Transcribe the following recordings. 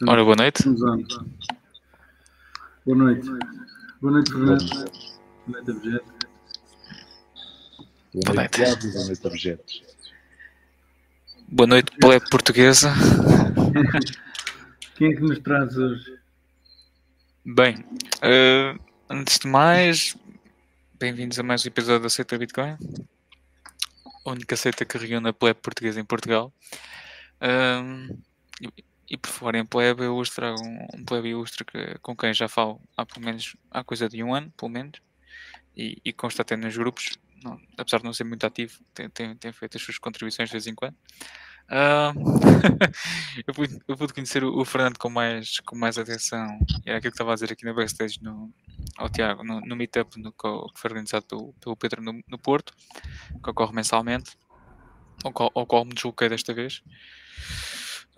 Ora, boa noite. Boa noite. Boa noite, Fernando. Boa noite, Objeto. Boa noite, Tiago. Boa noite, Objetos. Boa noite, plebe portuguesa. Quem é que nos traz hoje? Bem, uh, antes de mais, bem-vindos a mais um episódio da Seita Bitcoin, a única seita que reúne a plebe portuguesa em Portugal. Uh, e por falar em plebe, eu hoje trago um, um plebe ilustre que, com quem já falo há pelo menos há coisa de um ano, pelo menos, e, e consta até nos grupos, não, apesar de não ser muito ativo, tem, tem, tem, feito as suas contribuições de vez em quando. Uh, eu, pude, eu, pude, conhecer o, o, Fernando com mais, com mais atenção, era aquilo que estava a dizer aqui no backstage no, ao Tiago, no, no meetup no, que foi organizado pelo, pelo Pedro no, no Porto, que ocorre mensalmente, ao qual, ao qual me desloquei desta vez.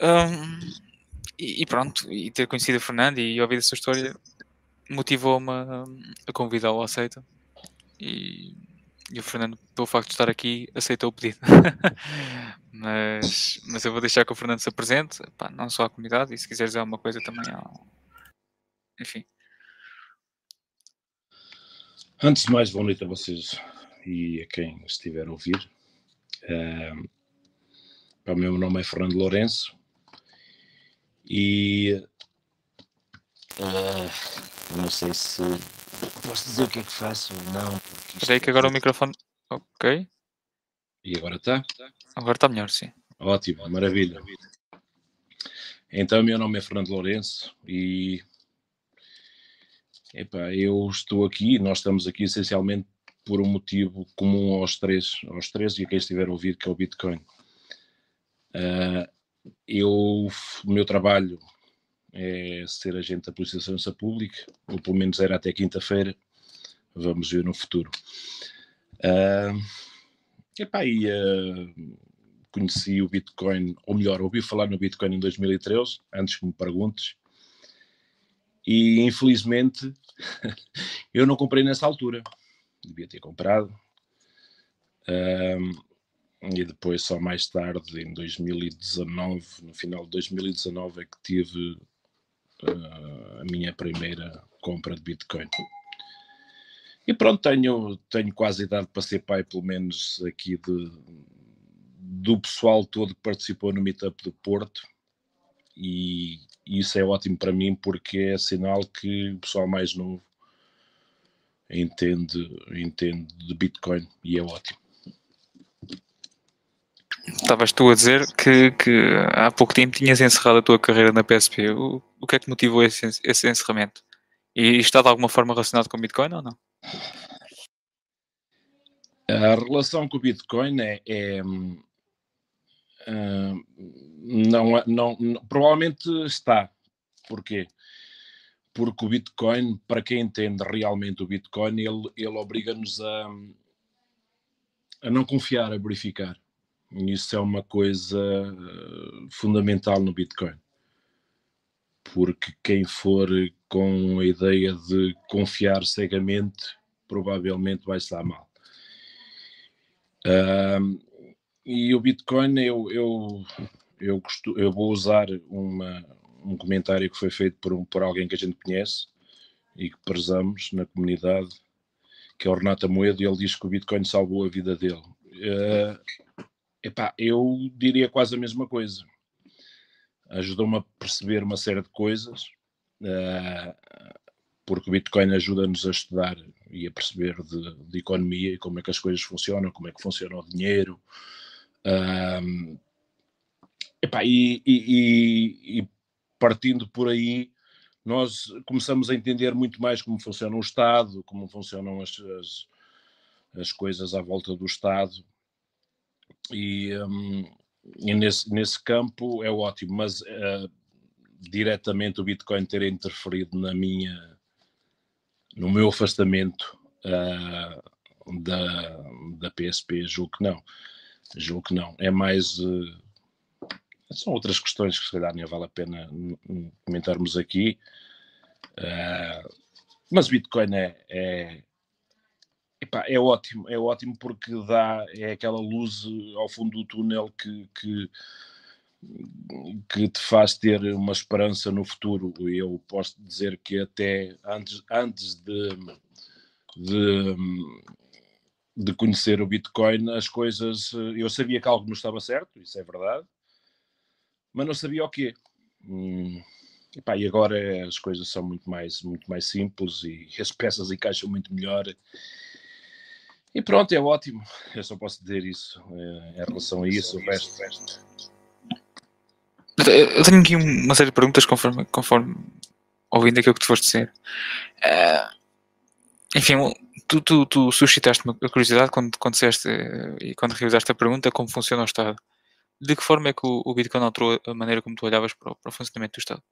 Um, e, pronto, e ter conhecido o Fernando e ouvir a sua história motivou-me a, a convidá-lo a aceita. E, e, o Fernando, pelo facto de estar aqui, aceitou o pedido. mas, mas eu vou deixar que o Fernando se apresente, pá, não só à comunidade, e se quiser dizer alguma coisa também ao. Enfim. Antes de mais, boa noite a vocês e a quem estiver a ouvir. O meu nome é Fernando Lourenço, e uh, não sei se posso dizer o que é que faço ou não. Espera aí que agora o microfone. Ok. E agora está? Agora está melhor, sim. Ótimo, maravilha. Então, meu nome é Fernando Lourenço e epá, eu estou aqui, nós estamos aqui essencialmente por um motivo comum aos três, aos três e a quem estiver a ouvir, que é o Bitcoin. Uh, eu, o meu trabalho é ser agente da Polícia de Segurança Pública, ou pelo menos era até quinta-feira, vamos ver no futuro. Uh, epá, e, uh, conheci o Bitcoin, ou melhor, ouvi falar no Bitcoin em 2013, antes que me perguntes, e infelizmente eu não comprei nessa altura, devia ter comprado. Uh, e depois só mais tarde, em 2019, no final de 2019, é que tive uh, a minha primeira compra de Bitcoin. E pronto, tenho, tenho quase idade para ser pai, pelo menos aqui de, do pessoal todo que participou no Meetup do Porto. E, isso é ótimo para mim porque é sinal que o pessoal mais novo entende, entende de Bitcoin e é ótimo. Estavas tu a dizer que, que, há pouco tempo tinhas encerrado a tua carreira na PSP. O, o que é que motivou esse, esse encerramento? E está de alguma forma relacionado com o Bitcoin ou não? A relação com o Bitcoin é, é uh, não, não, não, provavelmente está. Porquê? Porque o Bitcoin, para quem entende realmente o Bitcoin, ele, ele obriga-nos a, a não confiar, a verificar. Isso é uma coisa eh, fundamental no Bitcoin. Porque quem for com a ideia de confiar cegamente, provavelmente vai estar mal. Uh, e o Bitcoin, eu, eu, eu, costumo, eu vou usar uma, um comentário que foi feito por, um, por alguém que a gente conhece e que prezamos na comunidade, que é o Renato Moedo, e ele diz que o Bitcoin salvou a vida dele. Uh, Epá, eu diria quase a mesma coisa. Ajudou-me a perceber uma série de coisas, uh, porque o Bitcoin ajuda-nos a estudar e a perceber de, de, economia e como é que as coisas funcionam, como é que funciona o dinheiro. Uh, epá, e, e, e, partindo por aí, nós começamos a entender muito mais como funciona o Estado, como funcionam as, as, as coisas à volta do Estado e, um, e nesse, nesse campo é ótimo, mas uh, diretamente o Bitcoin ter interferido na minha, no meu afastamento uh, da, da PSP, julgo que não. Julgo que não. É mais. Uh, são outras questões que se calhar nem vale a pena comentarmos aqui. Mas o Bitcoin é, é, Epá, é ótimo, é ótimo porque dá é aquela luz ao fundo do túnel que, que que te faz ter uma esperança no futuro. Eu posso dizer que até antes, antes de, de, de conhecer o Bitcoin, as coisas. Eu sabia que algo não estava certo, isso é verdade, mas não sabia o quê. Hum, e, pá, e agora as coisas são muito mais, muito mais simples e as peças encaixam muito melhor. E pronto, é ótimo. Eu só posso dizer isso é, em relação a isso. O resto, o resto eu tenho aqui uma série de perguntas conforme, conforme ouvindo aquilo que tu foste dizer. Uh, enfim, tu, tu, tu suscitaste uma curiosidade quando, quando disseste e quando realizaste a pergunta como funciona o Estado. De que forma é que o, o Bitcoin alterou a maneira como tu olhavas para o, para o funcionamento do Estado?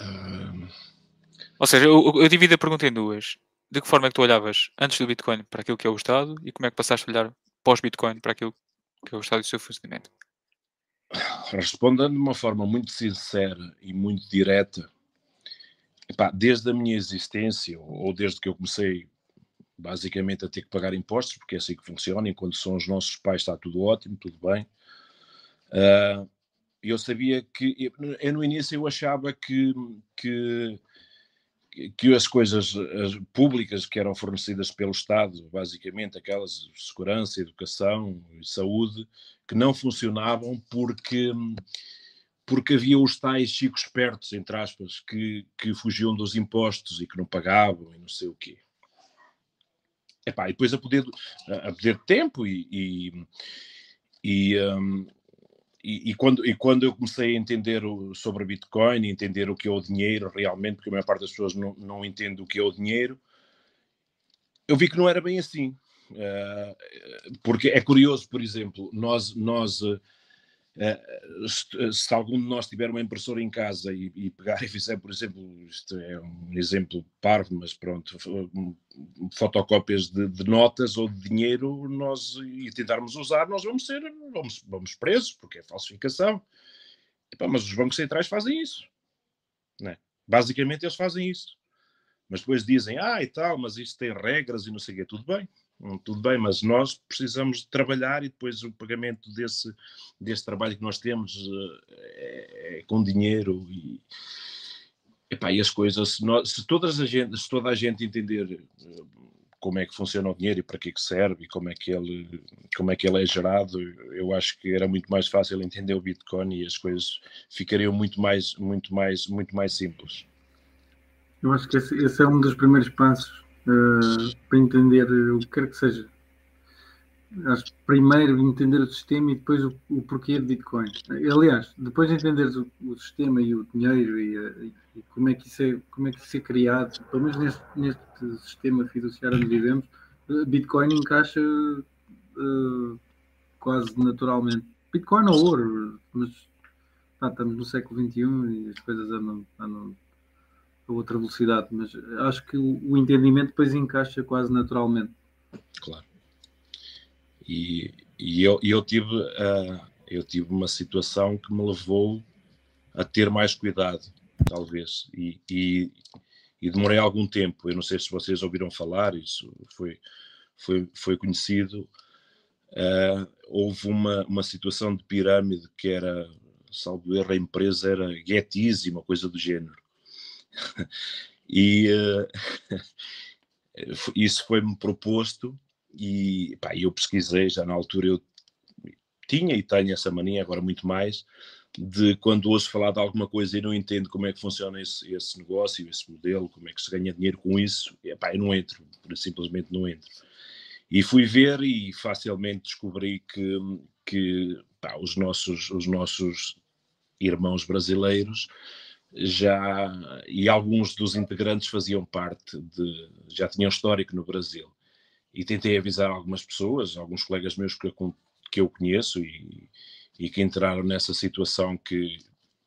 Um... Ou seja, eu, eu, divido a pergunta em duas. De que forma é que tu olhavas antes do Bitcoin para aquilo que é o Estado e como é que passaste a olhar pós-Bitcoin para aquilo que é o Estado e o seu funcionamento? respondendo de uma forma muito sincera e muito direta, epá, desde a minha existência, ou desde que eu comecei basicamente a ter que pagar impostos, porque é assim que funciona, enquanto são os nossos pais está tudo ótimo, tudo bem. Uh, eu sabia que, eu, no início eu achava que, que que as coisas as públicas que eram fornecidas pelo Estado, basicamente aquelas segurança, educação e saúde, que não funcionavam porque porque havia os tais chicos espertos, entre aspas, que, que fugiam dos impostos e que não pagavam e não sei o quê. Epá, e depois a poder, a poder tempo e, e, e, um, e, e, quando, e quando eu comecei a entender o, sobre Bitcoin, entender o que é o dinheiro realmente, porque a maior parte das pessoas não, não entende o que é o dinheiro, eu vi que não era bem assim. Uh, porque é curioso, por exemplo, nós, nós uh, se, se, algum de nós tiver uma impressora em casa e, e, pegar e fizer, por exemplo, isto é um exemplo parvo, mas pronto, fotocópias de, de, notas ou de dinheiro, nós e tentarmos usar, nós vamos ser, vamos, vamos presos, porque é falsificação. Epá, mas os bancos centrais fazem isso. Né? Basicamente eles fazem isso. Mas depois dizem, ah, e tal, mas isto tem regras e não sei o que, tudo bem. Tudo bem, mas nós precisamos de trabalhar e depois o pagamento desse, desse trabalho que nós temos é, é com dinheiro e, epá, e as coisas, se, nós, se, todas a gente, se toda a gente entender eh, como é que funciona o dinheiro e para que, é que serve e como é que ele como é que ele é gerado eu acho que era muito mais fácil entender o Bitcoin e as coisas ficariam muito mais muito mais muito mais simples. Eu acho que esse, esse é um dos primeiros passos uh, para entender o que quer que seja. Acho primeiro entender o sistema e depois o, o porquê de Bitcoin. Aliás, depois de entenderes o, o sistema e o dinheiro e, e, e, como, é que isso é, como é que isso é criado, pelo menos neste, neste sistema fiduciário onde vivemos, eh, Bitcoin encaixa uh, quase naturalmente. Bitcoin ou ouro, mas estamos no século XXI e as coisas andam, andam a outra velocidade, mas acho que o, entendimento depois encaixa quase naturalmente. Claro. E, e eu, eu, tive, uh, eu tive uma situação que me levou a ter mais cuidado, talvez, e, e, e, demorei algum tempo. Eu não sei se vocês ouviram falar, isso foi, foi, foi conhecido. Uh, houve uma, uma situação de pirâmide que era, salvo erro, a empresa era Get uma coisa do género e uh, isso foi-me proposto e pá, eu pesquisei, já na altura eu tinha e tenho essa mania, agora muito mais, de quando ouço falar de alguma coisa e não entendo como é que funciona esse, esse negócio, esse modelo, como é que se ganha dinheiro com isso, e, pá, eu não entro, simplesmente não entro. E fui ver e facilmente descobri que, que pá, os, nossos, os nossos irmãos brasileiros já e alguns dos integrantes faziam parte de já tinham histórico no Brasil e tentei avisar algumas pessoas, alguns colegas meus que eu, que eu conheço e, e que entraram nessa situação que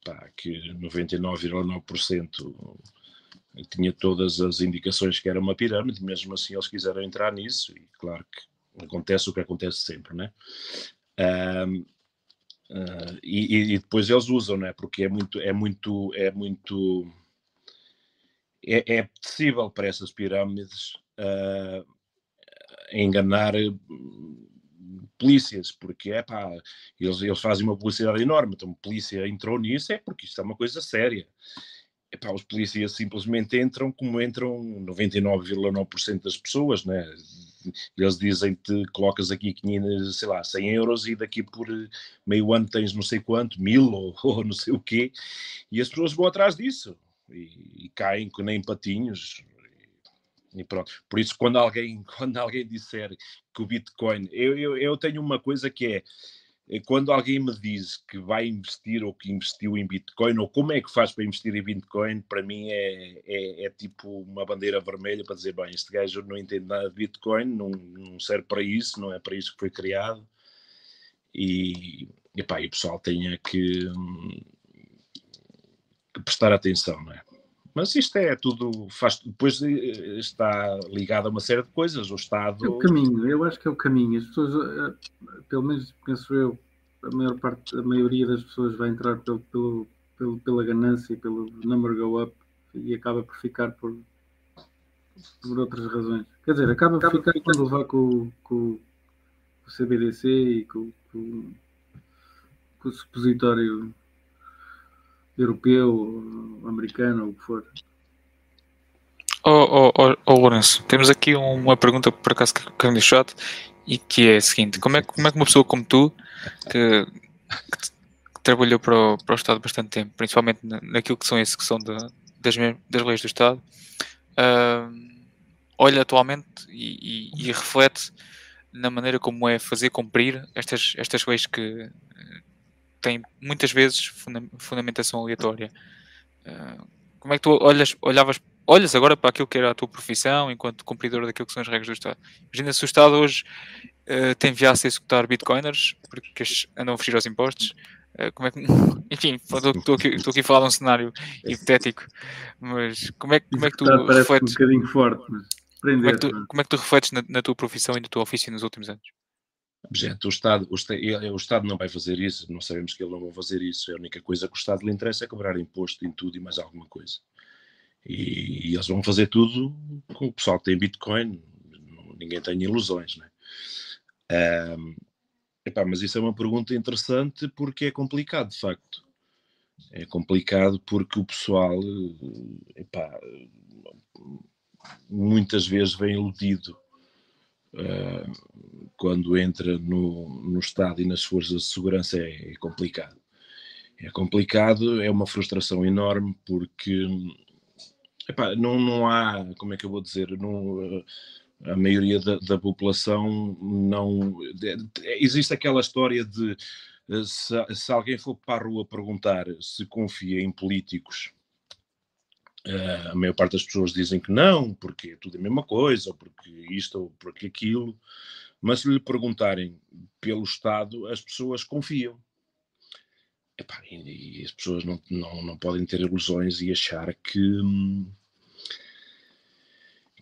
pá, que 99,9% tinha todas as indicações que era uma pirâmide, mesmo assim eles quiseram entrar nisso e claro que acontece o que acontece sempre, né? Um, Uh, e, e, depois eles usam, né? porque é muito, é muito, é muito, é, é possível para essas pirâmides uh, enganar polícias, porque é pá, eles, eles fazem uma publicidade enorme, então a polícia entrou nisso, é porque isto é uma coisa séria. Epá, os polícias simplesmente entram como entram 99,9% das pessoas, né? Eles dizem-te, colocas aqui 500, sei lá, 100 euros e daqui por meio ano tens não sei quanto, mil ou, ou não sei o quê, e as pessoas vão atrás disso e, e caem nem patinhos. E pronto. Por isso, quando alguém, quando alguém disser que o Bitcoin, eu, eu, eu tenho uma coisa que é quando alguém me diz que vai investir ou que investiu em Bitcoin ou como é que faz para investir em Bitcoin, para mim é, é, é tipo uma bandeira vermelha para dizer: bem, este gajo não entende nada de Bitcoin, não, não serve para isso, não é para isso que foi criado. E, epá, e o pessoal tenha que, que prestar atenção, não é? Mas isto é tudo, faz, depois eh, está ligado a uma série de coisas. O Estado. É o caminho, eu acho que é o caminho. As pessoas, eh, pelo menos penso eu, a maior parte, a maioria das pessoas vai entrar pelo, pelo, pelo, pela ganância e pelo number go up e acaba por ficar por, por outras razões. Quer dizer, acaba por ficar quando levar com, com, com o CBDC e com, com, com o supositório europeu, americano, o que for. Oh, oh, oh, Lourenço, temos aqui uma pergunta por acaso que no chat e que é a seguinte: como é, como é que uma pessoa como tu, que, que, que trabalhou para o, para o Estado bastante tempo, principalmente na, naquilo que são a execução de, das, das leis do Estado, uh, olha atualmente e, e, e, reflete na maneira como é fazer cumprir estas, estas leis que tem muitas vezes funda fundamentação aleatória. Uh, como é que tu olhas, olhavas, olhas agora para aquilo que era a tua profissão enquanto cumpridor daquilo que são as regras do Estado? Imagina se o Estado hoje uh, te enviasse a executar bitcoiners porque andam a fugir aos impostos. Uh, como é que, enfim, estou aqui, aqui a falar de um cenário hipotético, mas como é, como é que tu refletes? Um bocadinho forte, mas como, é que tu, como é que tu refletes na, na tua profissão e no teu ofício nos últimos anos? O Estado, o, Estado não vai fazer isso, não sabemos que ele não vai fazer isso. A única coisa que o Estado lhe interessa é cobrar imposto em tudo e mais alguma coisa. E, e eles vão fazer tudo com o pessoal que tem Bitcoin, ninguém tem ilusões, né? Um, epá, mas isso é uma pergunta interessante porque é complicado, de facto. É complicado porque o pessoal, epá, muitas vezes vem iludido uh, quando entra no, no Estado e nas forças de segurança é, é, complicado. É complicado, é uma frustração enorme porque epá, não, não há, como é que eu vou dizer, não, a maioria da, da população não. Existe aquela história de se, se, alguém for para a rua perguntar se confia em políticos Uh, a maior parte das pessoas dizem que não, porque é tudo a mesma coisa, ou porque isto ou porque aquilo. Mas se lhe perguntarem pelo Estado, as pessoas confiam. Epá, e, e, as pessoas não, não, não podem ter ilusões e achar que,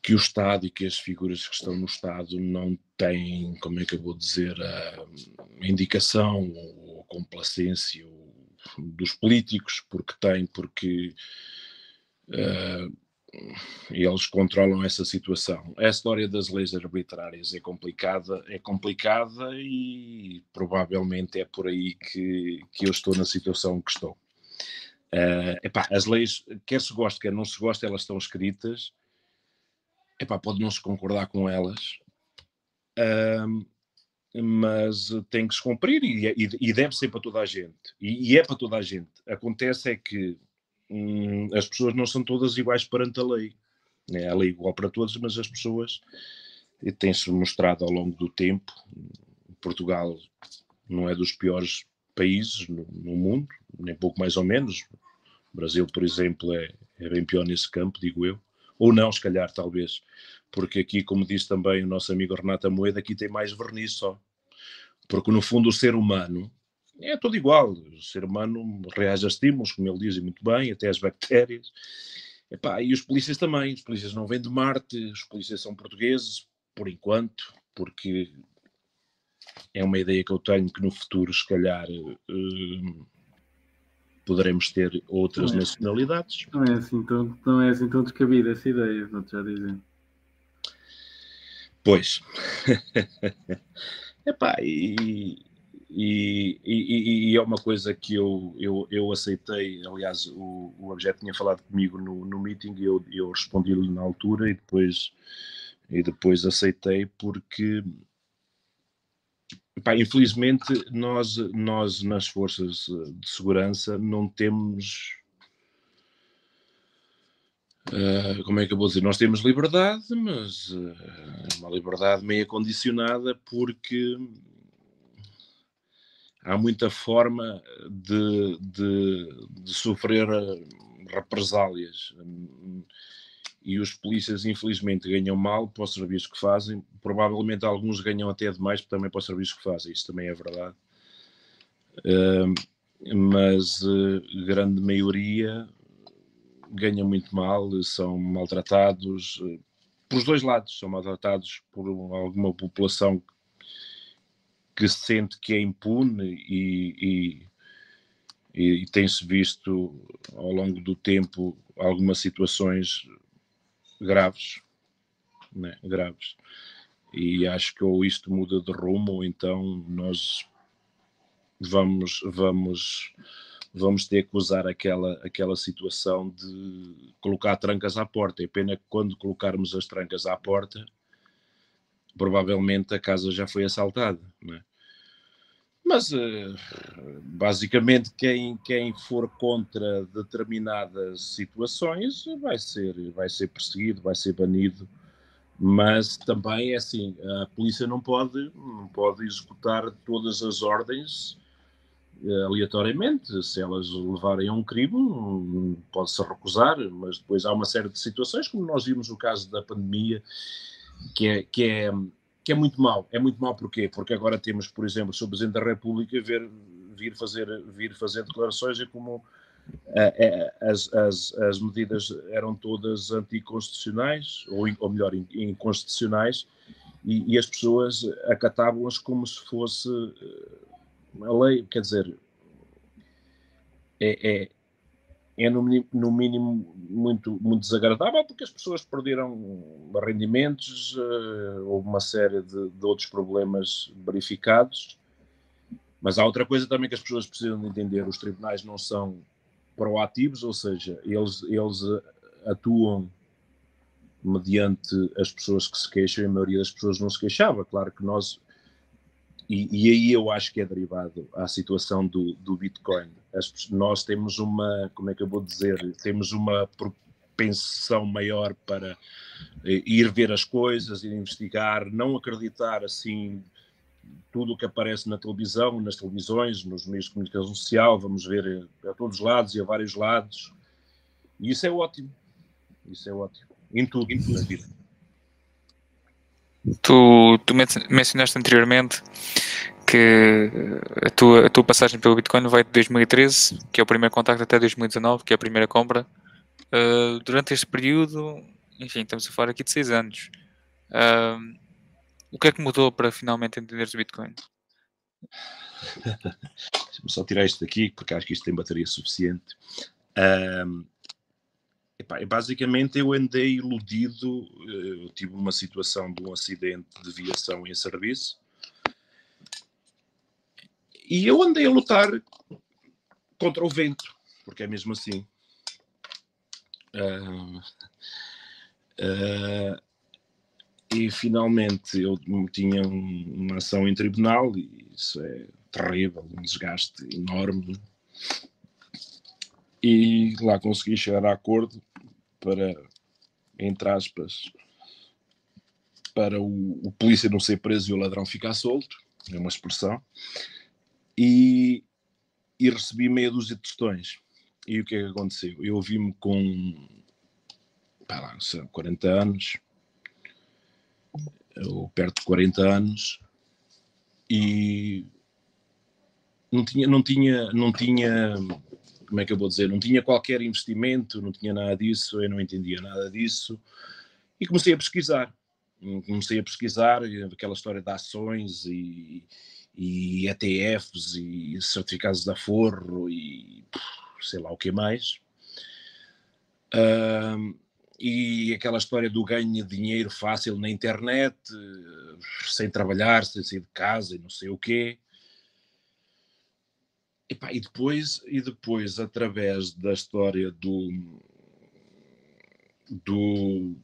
que o Estado e que as figuras que estão no Estado não têm, como é que eu vou dizer, a indicação ou a complacência dos políticos, porque têm, porque Uh, eles controlam essa situação. A história das leis arbitrárias é complicada, é complicada e provavelmente é por aí que, que eu estou na situação que estou. Uh, epá, as leis, quer se goste, quer não se goste, elas estão escritas. Epá, pode não se concordar com elas, uh, mas tem que se cumprir e, e, e, deve ser para toda a gente. E, e é para toda a gente. Acontece é que hum, as pessoas não são todas iguais perante a lei. Né? A lei é igual para todos, mas as pessoas têm-se mostrado ao longo do tempo. Portugal não é dos piores países no, no, mundo, nem pouco mais ou menos. O Brasil, por exemplo, é, é bem pior nesse campo, digo eu. Ou não, se calhar, talvez. Porque aqui, como disse também o nosso amigo Renato Moeda, aqui tem mais verniz só. Porque, no fundo, o ser humano é tudo igual. O ser humano reage a estímulos, como ele diz muito bem, até as bactérias. Epá, e os polícias também. Os polícias não vêm de Marte, os polícias são portugueses, por enquanto, porque é uma ideia que eu tenho que no futuro, se calhar, uh, poderemos ter outras não é, nacionalidades. Não é assim tão, não é assim tão descabida essa ideia, vou já dizer. Pois. Epá, e, e, e, e, é uma coisa que eu, eu, eu aceitei. Aliás, o, o objeto tinha falado comigo no, no meeting e eu, eu respondi-lhe na altura e depois, e depois aceitei porque. Epá, infelizmente, nós, nós nas forças de segurança não temos Uh, como é que eu vou dizer? Nós temos liberdade, mas uh, uma liberdade meio condicionada porque há muita forma de, de, de sofrer represálias. E os polícias, infelizmente, ganham mal para os serviços que fazem. Provavelmente alguns ganham até demais também para os serviços que fazem. Isso também é verdade. Uh, mas uh, grande maioria ganham muito mal, são maltratados uh, por os dois lados. São maltratados por alguma população que sente que é impune e, e, e tem-se visto ao longo do tempo algumas situações graves, né? graves. E acho que ou isto muda de rumo ou então nós vamos vamos vamos ter que usar aquela aquela situação de colocar trancas à porta. É pena que quando colocarmos as trancas à porta provavelmente a casa já foi assaltada. Né? Mas eh, basicamente quem, quem for contra determinadas situações vai ser, vai ser perseguido, vai ser banido. Mas também é assim, a polícia não pode, não pode executar todas as ordens eh, aleatoriamente. Se elas levarem a um crime, pode-se recusar, mas depois há uma série de situações, como nós vimos no caso da pandemia, que é, que é, que é muito mau. É muito mau porquê? Porque agora temos, por exemplo, o. Presidente da República ver, vir, fazer, vir fazer declarações e como é, as, as, as medidas eram todas anticonstitucionais, ou, ou melhor, inconstitucionais, e, e as pessoas acatavam-as como se fosse a lei, quer dizer, é, é, é no, no, mínimo muito, muito desagradável porque as pessoas perderam rendimentos, uh, houve uma série de, de, outros problemas verificados. Mas há outra coisa também que as pessoas precisam de entender: os tribunais não são proativos, ou seja, eles, eles eh, atuam mediante as pessoas que se queixam e a maioria das pessoas não se queixava. Claro que nós e, e, aí eu acho que é derivado à situação do, do Bitcoin. As, nós temos uma, como é que eu vou dizer, temos uma propensão maior para eh, ir ver as coisas, ir investigar, não acreditar assim tudo o que aparece na televisão, nas televisões, nos meios de comunicação social, vamos ver a todos os lados e a vários lados. E isso é ótimo. Isso é ótimo. Em tudo na vida. Tu, tu mencionaste anteriormente que a tua, a tua passagem pelo Bitcoin vai de 2013, que é o primeiro contacto, até 2019, que é a primeira compra. Uh, durante este período, enfim, estamos a falar aqui de 6 anos. Uh, o que é que mudou para finalmente entenderes o Bitcoin? Deixa-me só tirar isto daqui, porque acho que isto tem bateria suficiente. Uh, Epá, basicamente eu andei iludido, eh, eu tive uma situação de um acidente de viação em serviço e eu andei a lutar contra o vento, porque é mesmo assim. Uh, uh, e finalmente eu tinha uma ação em tribunal e isso é terrível, um desgaste enorme e lá consegui chegar a acordo para, entre aspas, para o, o, polícia não ser preso e o ladrão ficar solto, é uma expressão, e, e recebi meia dúzia de tostões. E o que é que aconteceu? Eu vi-me com pá, lá, 40 anos, ou perto de 40 anos, e não tinha, não tinha, não tinha como é que eu vou dizer, não tinha qualquer investimento, não tinha nada disso, eu não entendia nada disso, e comecei a pesquisar. Comecei a pesquisar aquela história de ações e, e ETFs e certificados de aforro e sei lá o que mais. E aquela história do ganho de dinheiro fácil na internet, sem trabalhar, sem sair de casa e não sei o quê. E, pá, e depois, e depois, através da história do, do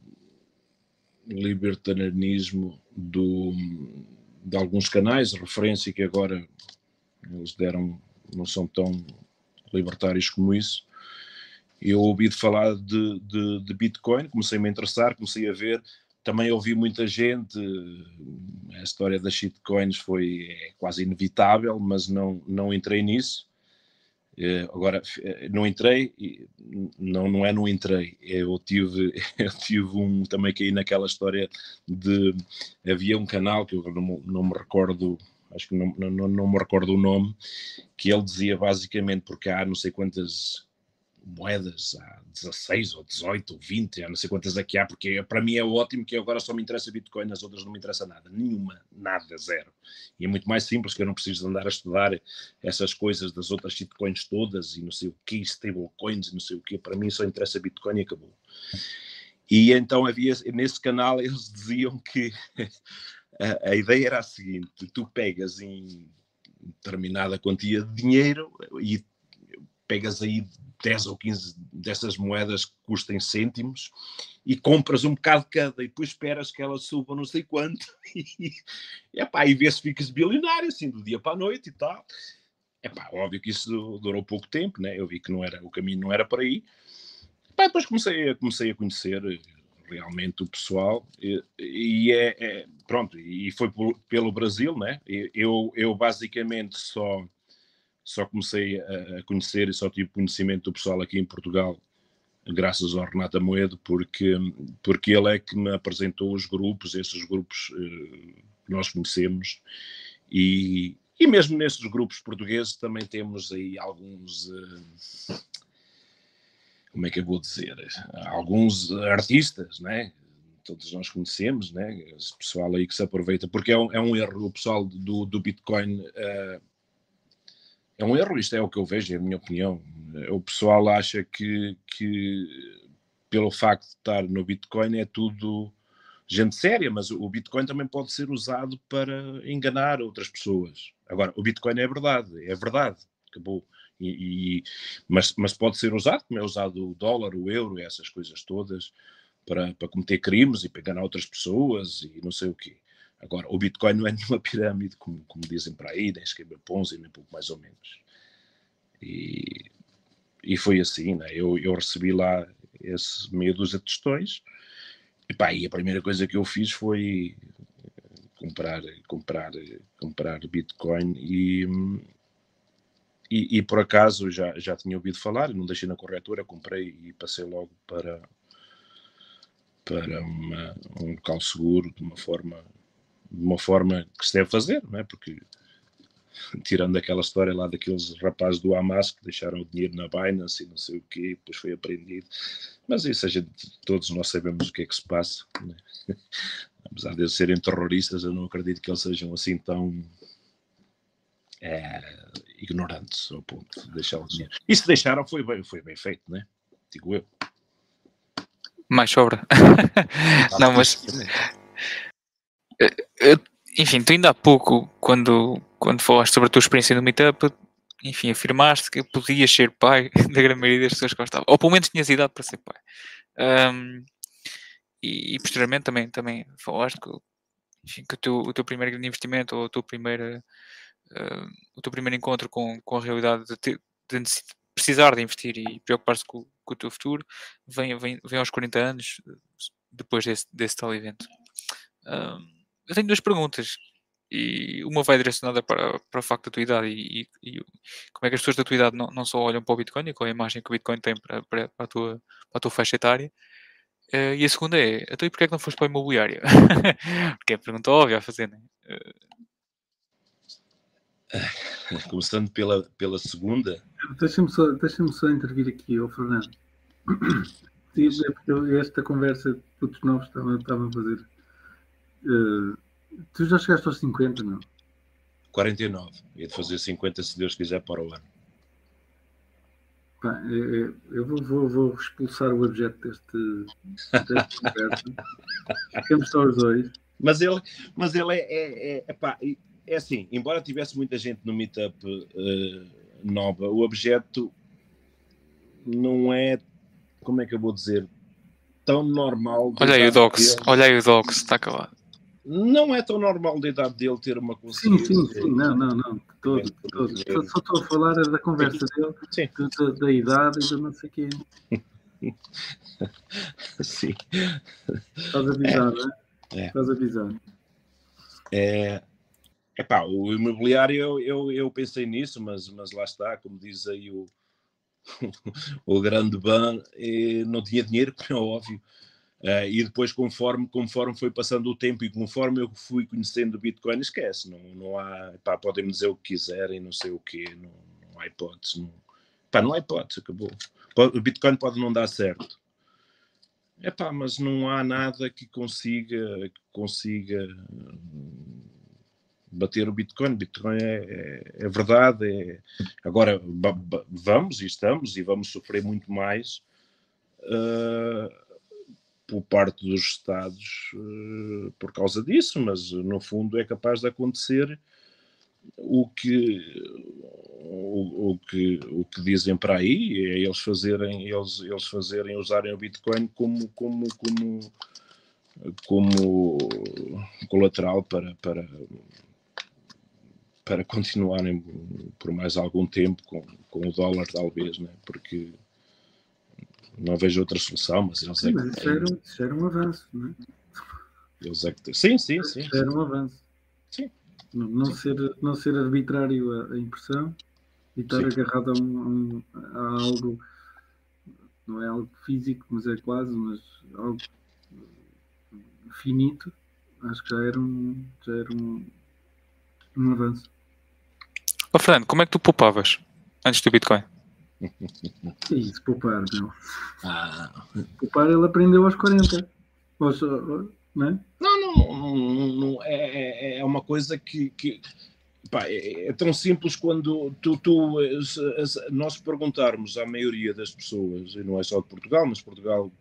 libertarianismo do, de alguns canais, referência que agora eles deram, não são tão libertários como isso. Eu ouvi de falar de, de, de Bitcoin, comecei a me interessar, comecei a ver, também ouvi muita gente, a história das shitcoins foi é quase inevitável, mas não, não entrei nisso. Eh, agora, eh, não entrei, não, não é não entrei, eu tive, eu tive um, também caí naquela história de, havia um canal que eu não, não me recordo, acho que não, não, não me recordo o nome, que ele dizia basicamente, porque há não sei quantas moedas, há 16 ou 18 ou 20, há não sei quantas aqui há, porque para mim é ótimo que agora só me interessa Bitcoin, nas outras não me interessa nada, nenhuma, nada, zero. E é muito mais simples que eu não preciso andar a estudar essas coisas das outras shitcoins todas e não sei o que, stablecoins e não sei o que, para mim só interessa Bitcoin e acabou. E então havia, nesse canal eles diziam que a, a ideia era a seguinte, tu pegas em determinada quantia de dinheiro e pegas aí 10 ou 15 dessas moedas que custem cêntimos e compras um bocado cada e depois esperas que elas subam não sei quanto e, epá, e vê se ficas bilionário assim do dia para a noite e tal. Epá, óbvio que isso durou pouco tempo, né? eu vi que não era, o caminho não era para aí. Epá, depois comecei, comecei a conhecer realmente o pessoal e, e é, é, pronto, e foi por, pelo Brasil, né? Eu, eu basicamente só só comecei a, conhecer e só tive conhecimento do pessoal aqui em Portugal graças ao Renato Amoedo, porque, porque ele é que me apresentou os grupos, esses grupos eh, que nós conhecemos, e, e mesmo nesses grupos portugueses também temos aí alguns, eh, como é que eu vou dizer, alguns artistas, né? Todos nós conhecemos, né? Esse pessoal aí que se aproveita, porque é um, é um erro o pessoal do, do Bitcoin uh, é um erro, isto é o que eu vejo, é a minha opinião. O pessoal acha que, que pelo facto de estar no Bitcoin é tudo gente séria, mas o Bitcoin também pode ser usado para enganar outras pessoas. Agora, o Bitcoin é verdade, é verdade, acabou. E, e, mas, mas pode ser usado, como é usado o dólar, o euro, essas coisas todas, para, para cometer crimes e para enganar outras pessoas e não sei o quê. Agora, o Bitcoin não é nenhuma pirâmide, como, como dizem para aí, nem esquema Ponzi, nem pouco mais ou menos. E, e foi assim, né? eu, eu recebi lá esse meio dos atestões, e, pá, e a primeira coisa que eu fiz foi comprar, comprar, comprar Bitcoin e, e, e, por acaso já, já tinha ouvido falar, não deixei na corretora, comprei e passei logo para, para uma, um local seguro, de uma forma de uma forma que se deve fazer, não é? Porque tirando aquela história lá daqueles rapazes do Hamas que deixaram o dinheiro na Binance e não sei o quê, depois foi apreendido. Mas isso a gente, todos nós sabemos o que é que se passa. Né? Apesar de eles serem terroristas, eu não acredito que eles sejam assim tão é, ignorantes ao ponto de deixar o dinheiro. E se deixaram, foi bem, foi bem feito, né? Digo eu. Mais sobra. não, mas enfim, tu ainda há pouco, quando, quando falaste sobre a tua experiência no Meetup, enfim, afirmaste que podias ser pai da grande maioria das pessoas que gostavam. Ou pelo menos tinhas idade para ser pai. Um, e, e, posteriormente também, também falaste que, enfim, que o, teu, o teu primeiro grande investimento ou o teu primeiro, uh, o teu primeiro encontro com, com a realidade de, ter, de precisar de investir e preocupar-se com, com, o teu futuro vem, vem, vem aos 40 anos depois desse, desse tal evento. Um, eu tenho duas perguntas. E uma vai direcionada para, para o facto da tua idade e, e, e, como é que as pessoas da tua idade não, não só olham para o Bitcoin e qual é a imagem que o Bitcoin tem para, para, para a, tua, para a tua faixa etária. Uh, e a segunda é, então e porquê é que não foste para a imobiliária? Porque é a pergunta óbvia a fazer, né? Uh... Começando pela, pela segunda. Deixa-me só, deixa só intervir aqui, ô Fernando. Esta conversa que todos novos estavam, estavam a fazer Uh, tu já chegaste aos 50, não? 49. Ia de fazer 50 se Deus quiser para o ano. Pá, eu, eu vou, vou, vou, expulsar o objeto deste, deste conversa. Ficamos só os dois. Mas ele, mas ele é, é, é, epá, é assim, embora tivesse muita gente no meetup uh, nova, o objeto não é, como é que eu vou dizer, tão normal. Olha aí o Docs, olha aí o Docs, está acabado não é tão normal da idade dele ter uma consciência. Sim, sim, sim, não, não, não, todo, todo. Só, só estou a falar da conversa dele, da, da, idade e do não sei quê. Sim. Estás avisado, é. é? Estás avisado. É, epá, o imobiliário, eu, eu, eu pensei nisso, mas, mas lá está, como diz aí o, o grande ban, eh, não tinha dinheiro, como é óbvio. Uh, e depois, conforme, conforme foi passando o tempo e conforme eu fui conhecendo o Bitcoin, esquece, não, não há, pá, podem dizer o que quiserem, não sei o quê, não, não há hipótese, não, pá, não há hipótese, acabou. O Bitcoin pode não dar certo, é pá, mas não há nada que consiga, que consiga hum, bater o Bitcoin. Bitcoin é, é, é verdade. É... Agora vamos e estamos e vamos sofrer muito mais. Uh, por parte dos Estados uh, por causa disso, mas no fundo é capaz de acontecer o que o, o, que o que dizem para aí é eles fazerem eles eles fazerem usarem o Bitcoin como como como como colateral para para para continuarem por mais algum tempo com, com o dólar talvez né? Porque não vejo outra solução, mas eles sim, é mas isso, era, isso era um avanço, não é? Eles é que... Sim, sim, sim. Isso era um avanço. Sim. Não, não sim. Ser, não ser arbitrário a, a impressão e estar sim. agarrado a, um, a, algo, não é algo físico, mas é quase, mas algo finito, acho que já era um, já era um, um avanço. Ô Fernando, como é que tu poupavas antes do Bitcoin? Isso, poupar, não. Ah. Poupar ele aprendeu aos 40. não é? Não, não, não, não é, é, é uma coisa que, que pá, é, é, tão simples quando tu, tu, nós perguntarmos à maioria das pessoas, e não é só de Portugal, mas Portugal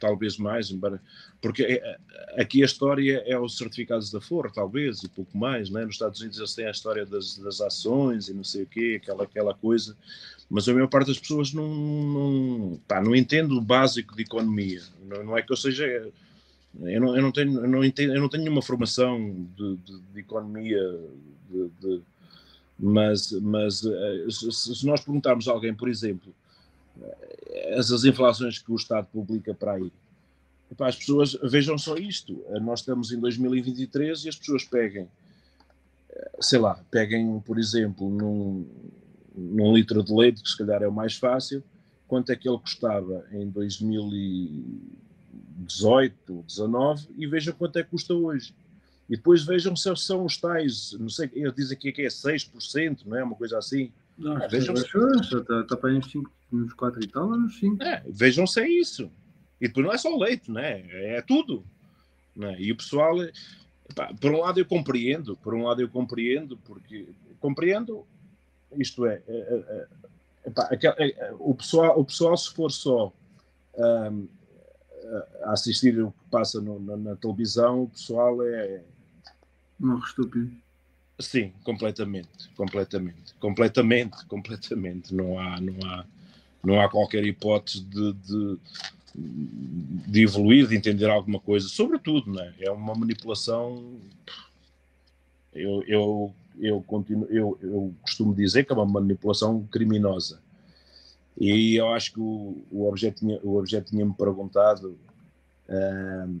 talvez mais, porque é, é, aqui a história é os certificados da Ford, talvez, e pouco mais, né? nos Estados Unidos eles têm a história das, das ações e não sei o quê, aquela, aquela coisa, mas a maior parte das pessoas não, não, pá, não entende o básico de economia, não, não é que eu seja... Eu não, eu não, tenho, eu não, entendo, eu não tenho nenhuma formação de, de, de economia, de, mas, mas eh, se, nós perguntarmos a alguém, por exemplo, essas inflações que o Estado publica para aí. Epá, as pessoas vejam só isto. Nós estamos em 2023 e as pessoas peguem, sei lá, peguem, por exemplo, num, num litro de leite, que se calhar é o mais fácil, quanto é que ele custava em 2018, 19 e vejam quanto é que custa hoje. E depois vejam se são os tais, não sei, eu dizem aqui que é 6%, não é? Uma coisa assim. Não, ah, vejam se... está, está para uns 5 nos 4 e tal, nos 5. É, vejam se é isso. E depois não é só o leite, né? é tudo. Né? E o pessoal, epá, por um lado eu compreendo, por um lado eu compreendo, porque compreendo, isto é, é, é, epá, é, o, pessoal, o pessoal se for só um, a assistir o que passa no, na, na, televisão, o pessoal é... Morre estúpido. Sim, completamente, completamente, completamente, completamente. Não há, não há, não há qualquer hipótese de, de, de evoluir, de entender alguma coisa. Sobretudo, né? é uma manipulação. Eu, eu, eu, continuo, eu, eu costumo dizer que é uma manipulação criminosa. E eu acho que o, o objeto tinha-me objeto tinha perguntado. Um,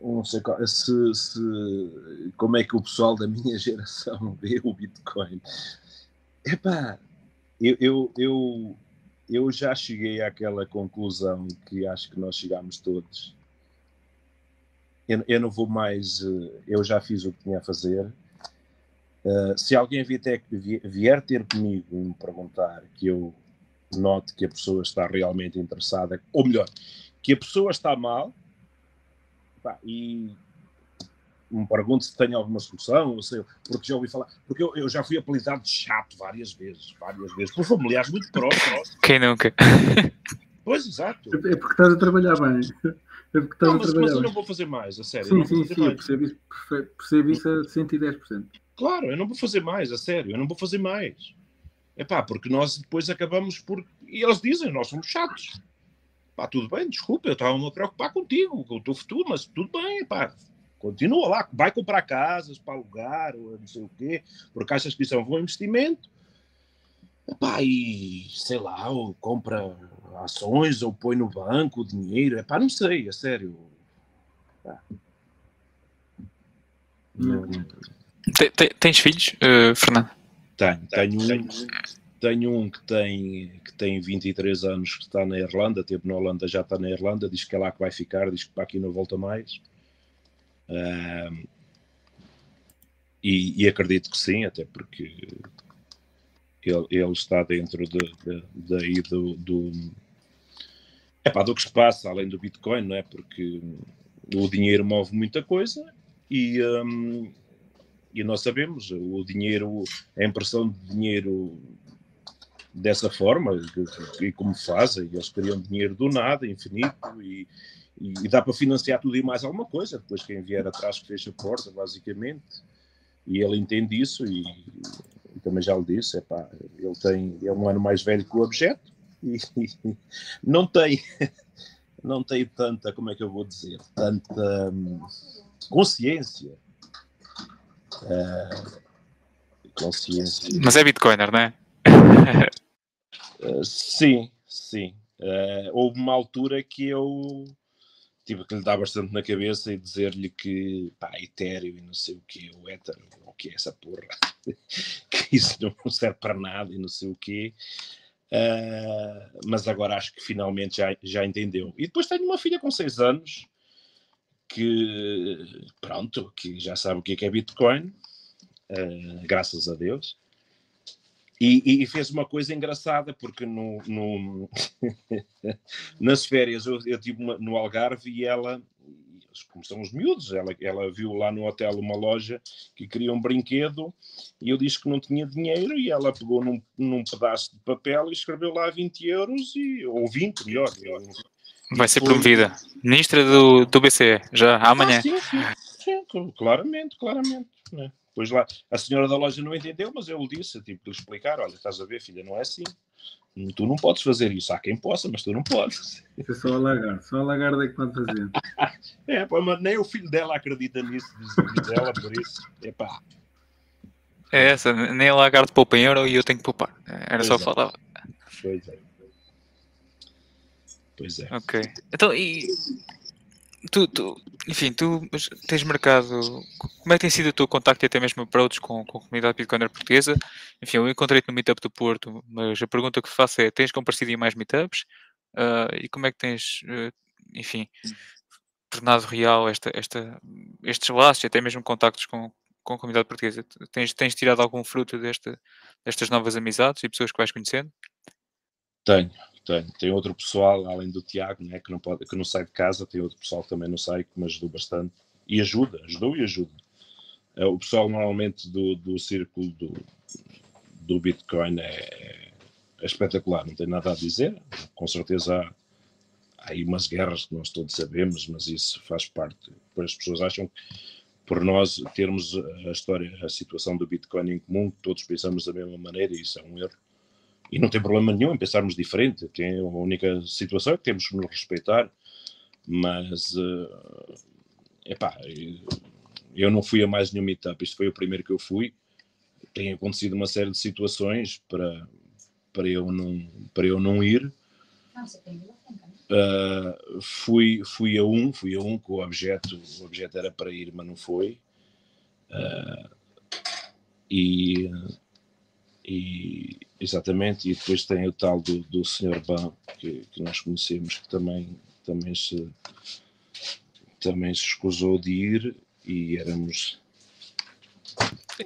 não sei qual, se, se, como é que o pessoal da minha geração vê o Bitcoin. Epá, eu, eu, eu, eu já cheguei àquela conclusão que acho que nós chegámos todos. Eu, eu não vou mais, eh, eu já fiz o que tinha a fazer. Uh, se alguém vier ter, vier ter comigo e me perguntar que eu note que a pessoa está realmente interessada, ou melhor, que a pessoa está mal, pá, e me pergunto se tenho alguma solução, sei, porque já ouvi falar, porque eu, eu, já fui apelidado de chato várias vezes, várias vezes, por familiares muito próximos. Quem nunca? Pois, exato. É porque estás a trabalhar bem. É porque estás Não, a mas, trabalhar mas eu não vou fazer mais, a sério. Sim, sim, sim, eu percebo isso, percebo isso a 110%. Claro, eu não vou fazer mais, a sério, eu não vou fazer mais. É pá, porque nós depois acabamos por. E eles dizem, nós somos chatos. Pá, tudo bem, desculpa, eu estava-me a preocupar contigo, com o teu futuro, mas tudo bem, pá. Continua lá, vai comprar casas para alugar, ou não sei o quê, porque achas que isso é um bom investimento. Epá, e sei lá, ou compra ações, ou põe no banco o dinheiro, epá, não sei, a sério. Pá. Não- Te- te- Tens filhos, eh, Fernando? Tenho, tenho um, tenho um que tem, que tem 23 anos que está na Irlanda, teve na Holanda, já está na Irlanda, diz que é lá que vai ficar, diz que para aqui não volta mais. E, e acredito que sim, até porque ele, ele está dentro de, de- daí do, do, epá, do que se passa, além do Bitcoin, não é? Porque o dinheiro move muita coisa e, ahm, e nós sabemos, o dinheiro, a impressão de dinheiro dessa forma, e como fazem, eles criam dinheiro do nada, infinito, e, e, e dá para financiar tudo e mais alguma coisa, depois quem vier atrás fecha a porta, basicamente, e ele entende isso, e, e também já lhe disse, epá, ele tem, ele é um ano mais velho que o objeto, e, não tem, não tem tanta, como é que eu vou dizer, tanta hum, consciência, ah, consciência. Mas é Bitcoiner, não é? Uh, sim, sim. Uh, houve uma altura que eu tive que lhe dar bastante na cabeça e dizer-lhe que pá, Ethereum e não sei o que, o Ether, o que é essa porra, que isso não serve para nada e não sei o quê. Uh, mas agora acho que finalmente já, já entendeu. E depois tenho uma filha com 6 anos que, pronto, que já sabe o que é, é Bitcoin, uh, graças a Deus. E, e fez uma coisa engraçada, porque no, no- nas férias eu, eu tive uma, no Algarve e ela, como são os miúdos, ela, ela viu lá no hotel uma loja que queria um brinquedo e eu disse que não tinha dinheiro e ela pegou num, num pedaço de papel e escreveu lá 20 euros, e, ou 20, melhor. Vai ser promovida. Ministra do, do BCE, já amanhã. Ah, sim, sim, sim, claramente, claramente. né? Pois lá, a senhora da loja não entendeu, mas eu lhe disse, tive que lhe explicar, olha, estás a ver, filha, não é assim. Tu não podes fazer isso. Há quem possa, mas tu não podes. Isso é só a lagarde. Só a lagarde é que pode fazer. É, pá, mas nem o filho dela acredita nisso, diz, diz ela, por isso. É pá. É essa, nem a Lagarde poupa em euro e eu tenho que poupar. Era só Pois é. falar. Pois é. Pois é. Ok. Então, e tu, tu- enfim, tu tens marcado. Como é que tem sido o teu contacto e até mesmo approach com, com a comunidade Bitcoiner portuguesa? Enfim, eu encontrei-te no Meetup do Porto, mas a pergunta que faço é: tens comparecido em mais meetups? Ah, e como é que tens, eh, enfim, tornado real esta, esta, estes laços e até mesmo contactos com, com a comunidade portuguesa? Tens, tens tirado algum fruto desta, destas novas amizades e pessoas que vais conhecendo? Tenho, tenho. Tem outro pessoal, além do Tiago, né, que, não pode, que não sai de casa, tem outro pessoal que também não sai, que me ajudou bastante. E ajuda, ajudou e ajuda. Eh, O pessoal normalmente do, do círculo do, do Bitcoin é, é espetacular, não tem nada a dizer. Com certeza há, há aí umas guerras que nós todos sabemos, mas isso faz parte. As pessoas acham que por nós termos a história, a situação do Bitcoin em comum, todos pensamos da mesma maneira, e isso é um erro. E não tem problema nenhum em pensarmos diferente. Tem a única situação é que temos que nos respeitar. Mas, é epá, eu não fui a mais nenhum meetup. Isto foi o primeiro que eu fui. Tem acontecido uma série de situações para, para, eu, não, para eu não ir. Uh, fui, fui a um, fui a um que o objeto, o objeto era para ir, mas não foi. Uh, e, e exatamente, e depois tem o tal do, do Sr. Ban, que, que nós conhecemos, que também, também, se, também se escusou de ir e éramos.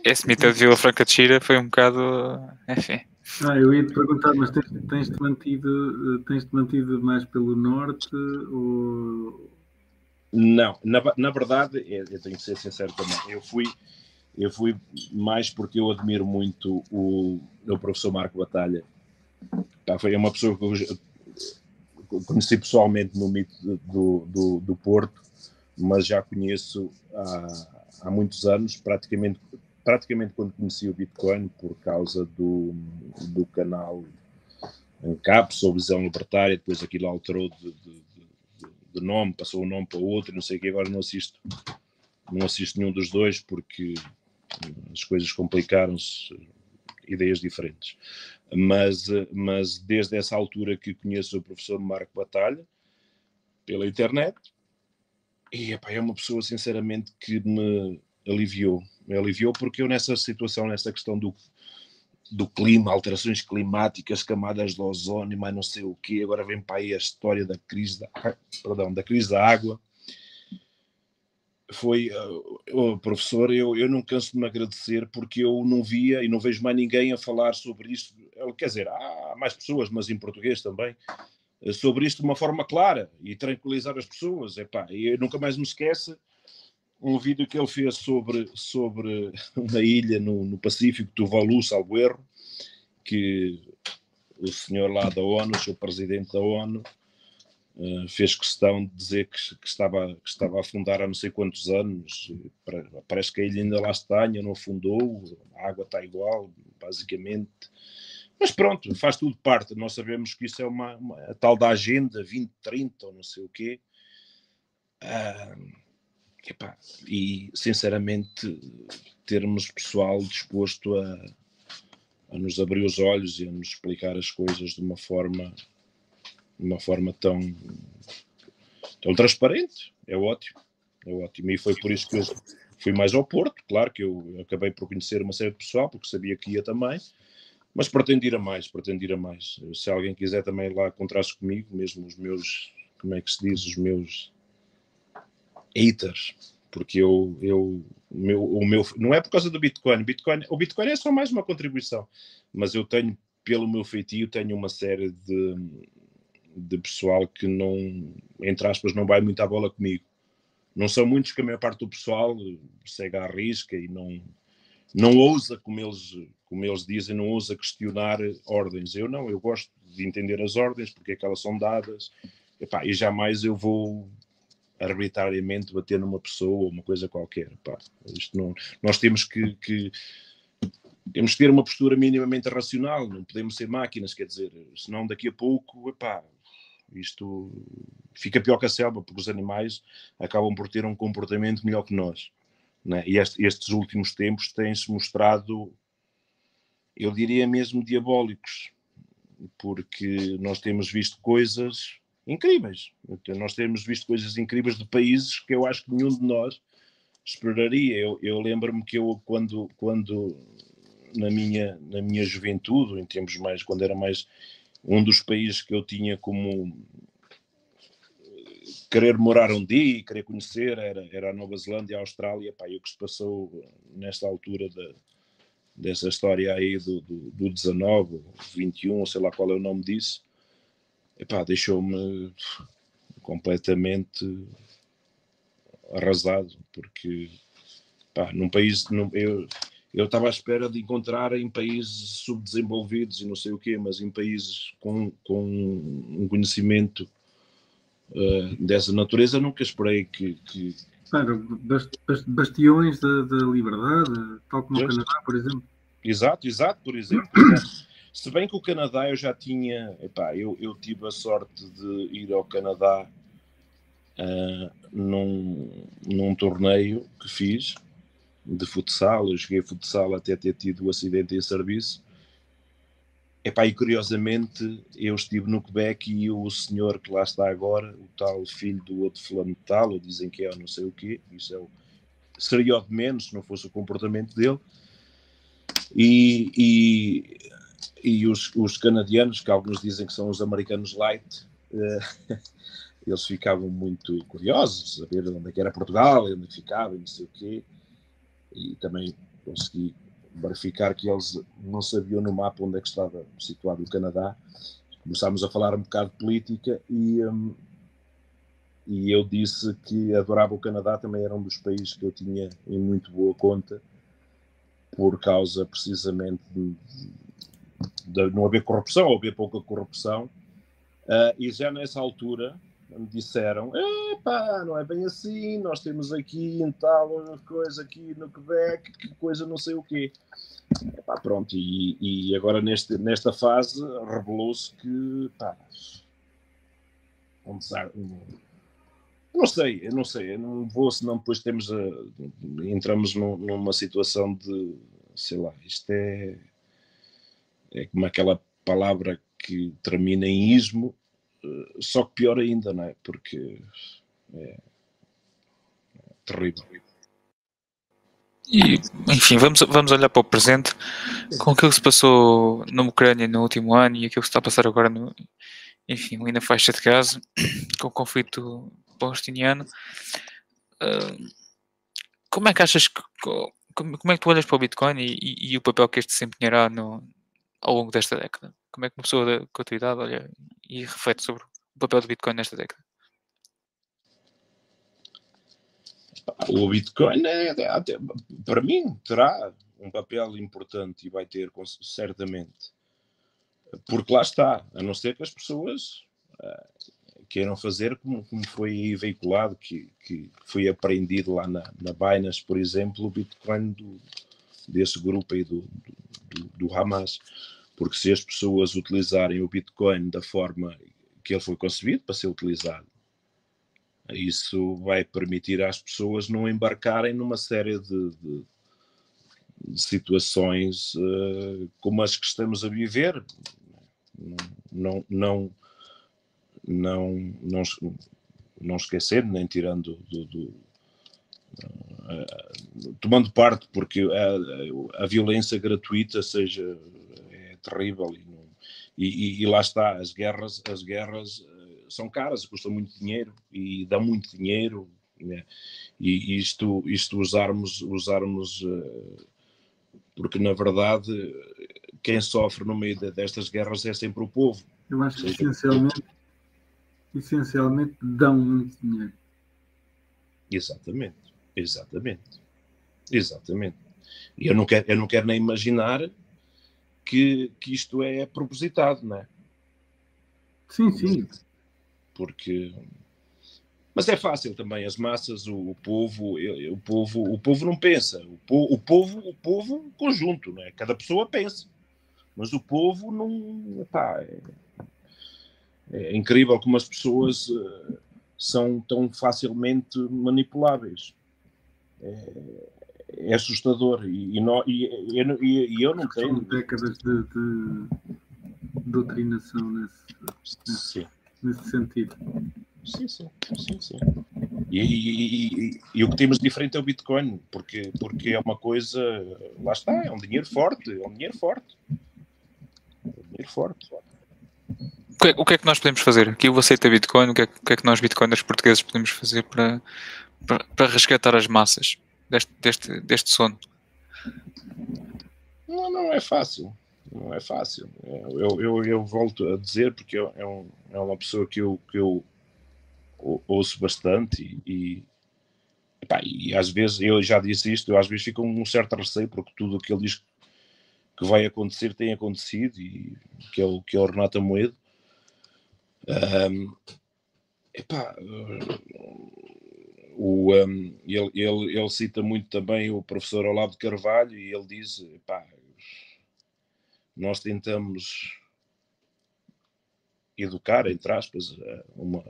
Esse meetup de Vila Franca de Xira foi um bocado. Enfim. Ah, eu ia te perguntar, mas tens, tens-te mantido, tens-te mantido mais pelo norte ou, Não, na, na verdade, eu, eu tenho que ser sincero também. Eu fui, eu fui mais porque eu admiro muito o, o professor Marco Batalha. Pá, foi uma pessoa que eu conheci pessoalmente no mito do, do, do Porto, mas já conheço há, há muitos anos, praticamente, praticamente quando conheci o Bitcoin, por causa do, do canal em CAP, sobre visão libertária, depois aquilo alterou de, de, de, nome, passou um nome para outro, não sei o que, agora não assisto, não assisto nenhum dos dois porque as coisas complicaram-se, ideias diferentes. Mas, mas desde essa altura que conheço o professor Marco Batalha, pela internet, e epá, é uma pessoa, sinceramente, que me aliviou. Me aliviou porque eu, nessa situação, nessa questão do, do clima, alterações climáticas, camadas de ozônio, mas não sei o quê, agora vem para aí a história da crise da, perdão, da, crise da água. Foi, uh, professor, eu, eu não canso de me agradecer porque eu não via e não vejo mais ninguém a falar sobre isto. Quer dizer, há mais pessoas, mas em português também, sobre isto de uma forma clara e tranquilizar as pessoas. E nunca mais me esquece um vídeo que ele fez sobre, sobre uma ilha no, no Pacífico, Tuvalu, salvo erro, que o senhor lá da ONU, o seu presidente da ONU, uh, fez questão de dizer que, que, estava, que estava a afundar há não sei quantos anos. Parece que ilha ainda lá está, ainda não afundou, a água está igual, basicamente. Mas pronto, faz tudo parte. Nós sabemos que isso é uma, uma a tal da agenda 2030 ou não sei o quê. Uh, epá, e sinceramente, termos pessoal disposto a, a nos abrir os olhos e a nos explicar as coisas de uma forma, de uma forma tão, tão transparente, é ótimo. É ótimo. E foi por isso que eu fui mais ao Porto. Claro que eu acabei por conhecer uma série de pessoal, porque sabia que ia também. Mas pretendo ir a mais, pretendo ir a mais. Se alguém quiser também lá encontrar-se comigo, mesmo os meus, como é que se diz, os meus haters, porque eu, eu o meu, o meu, não é por causa do Bitcoin. Bitcoin, o Bitcoin é só mais uma contribuição, mas eu tenho, pelo meu feitio, tenho uma série de, de pessoal que não, entre aspas, não vai muito à bola comigo. Não são muitos que a maior parte do pessoal segue à risca e não, não ousa, como eles, como eles dizem, não ousa questionar ordens. Eu não, eu gosto de entender as ordens, porque é que elas são dadas, Epá, e jamais eu vou arbitrariamente bater numa pessoa ou uma coisa qualquer. Epá, isto não, nós temos que, que, temos que ter uma postura minimamente racional, não podemos ser máquinas, quer dizer, senão daqui a pouco, epá, isto fica pior que a selva, porque os animais acabam por ter um comportamento melhor que nós. Né? E este, estes últimos tempos têm-se mostrado, eu diria mesmo, diabólicos, porque nós temos visto coisas incríveis. Nós temos visto coisas incríveis de países que eu acho que nenhum de nós esperaria. Eu, eu lembro-me que eu, quando, quando na, minha, na minha juventude, em tempos mais, quando era mais um dos países que eu tinha como querer morar um dia e querer conhecer era, era a Nova Zelândia e a Austrália. Pá, e o que se passou nesta altura dessa história aí do, do, do 19, 21, sei lá qual é o nome disso, deixou-me completamente arrasado, porque pá, num país, num, eu eu estava à espera de encontrar em países subdesenvolvidos e não sei o quê, mas em países com, com um conhecimento uh, dessa natureza, nunca esperei que. que... Claro, bastiões da, da liberdade, tal como o Canadá, por exemplo. Exato, exato, por exemplo. Se bem que o Canadá eu já tinha, epá, eu, eu tive a sorte de ir ao Canadá uh, num, num torneio que fiz de futsal, eu joguei futsal até ter tido o acidente em serviço Epá, e curiosamente eu estive no Quebec e o senhor que lá está agora, o tal filho do outro fulano tal, ou dizem que é não sei o quê, isso é o, seria o de menos se não fosse o comportamento dele. E, e, e os, os, canadianos, que alguns dizem que são os americanos light, uh, eles ficavam muito curiosos, saber onde é que era Portugal, onde é ficava, não sei o quê. E também consegui verificar que eles não sabiam no mapa onde é que estava situado o Canadá. Começámos a falar um bocado de política e, um, e eu disse que adorava o Canadá, também era um dos países que eu tinha em muito boa conta, por causa precisamente de, de não haver corrupção, ou haver pouca corrupção. Uh, e já nessa altura me disseram: epá, não é bem assim, nós temos aqui em tal coisa aqui no Quebec, que coisa não sei o quê. Epá, pronto, e, e agora neste, nesta fase revelou-se que pá, não sei, eu não sei, eu não vou, senão depois temos a, entramos numa situação de, sei lá, isto é, é como aquela palavra que termina em ismo, eh, só que pior ainda, não é? Porque é, é terrível. E, enfim, vamos, vamos olhar para o presente com aquilo que se passou na Ucrânia no último ano e aquilo que está a passar agora, no, enfim, ali na faixa de Gaza, com o conflito palestiniano. Uh, como é que achas que. Como, é que tu olhas para o Bitcoin e, e, e, o papel que este desempenhará no, ao longo desta década? Como é que uma pessoa da tua idade olha e reflete sobre o papel do Bitcoin nesta década? O Bitcoin, é, é, para mim, terá um papel importante e vai ter, certamente. Porque lá está, a não ser que as pessoas uh, queiram fazer como, como foi veiculado, que, que foi aprendido lá na, na Binance, por exemplo, o Bitcoin do, desse grupo aí do, do, do Hamas. Porque se as pessoas utilizarem o Bitcoin da forma que ele foi concebido para ser utilizado, isso vai permitir às pessoas não embarcarem numa série de, de, de situações uh, como as que estamos a viver. Não, não, não, não, não esquecer, nem tirando do, do uh, tomando parte, porque a, a, violência gratuita seja terrível e, não, e, e, lá está, as guerras, as guerras uh, são caras, custam muito dinheiro e dão muito dinheiro, né? e isto, isto usarmos, usarmos uh, porque na verdade quem sofre no meio de, destas guerras é sempre o povo. Eu acho que essencialmente essencialmente dão muito dinheiro. Exatamente, exatamente, exatamente. E eu não quero, eu não quero nem imaginar que, que isto é propositado, não é? Sim, sim. Porque mas é fácil também, as massas, o, o povo, o povo, o povo não pensa. O, po, o povo, o povo conjunto, não é? Cada pessoa pensa. Mas o povo não, pá, é, é incrível como as pessoas uh, são tão facilmente manipuláveis. É, é assustador. E, e, não, e, e, e, eu não tenho. São décadas de, de doutrinação nesse, nesse, nesse, sentido. Sim, sim, sim, sim. E, e, o que temos de diferente é o Bitcoin, porque, porque é uma coisa, lá está, é um dinheiro forte, é um dinheiro forte. É um dinheiro forte. O que, é, o que, é que nós podemos fazer? Aqui eu aceito a Bitcoin, o que é, o que, é que nós, Bitcoiners portugueses, podemos fazer para, para, para resgatar as massas deste, deste, deste sono? Não, não é fácil. Não é fácil. Eu, eu, eu volto a dizer, porque é, um, é uma pessoa que eu, que eu ouço bastante e, e, e às vezes, eu já disse isto, eu às vezes fico com um certo receio, porque tudo o que ele diz que vai acontecer tem acontecido, e que é o, que é o Renato Moedo. Um, epá, o, um, ele, ele, ele cita muito também o professor Olavo de Carvalho e ele diz: epá, nós tentamos educar, entre aspas, uma,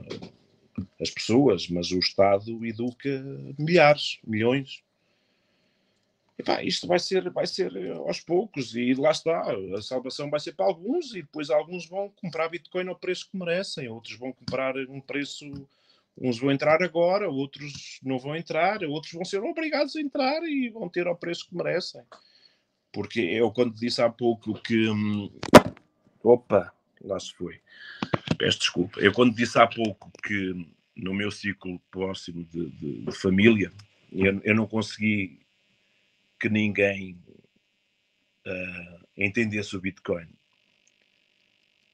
as pessoas, mas o Estado educa milhares, milhões. Isto vai ser, vai ser aos poucos e lá está, a salvação vai ser para alguns e depois alguns vão comprar Bitcoin ao preço que merecem, outros vão comprar um preço, uns vão entrar agora, outros não vão entrar, outros vão ser obrigados a entrar e vão ter ao preço que merecem. Porque eu quando disse há pouco que hum, opa, lá se foi. Peço desculpa. Eu quando disse há pouco que no meu ciclo próximo de, de, de família eu, eu não consegui que ninguém uh, entendesse o Bitcoin.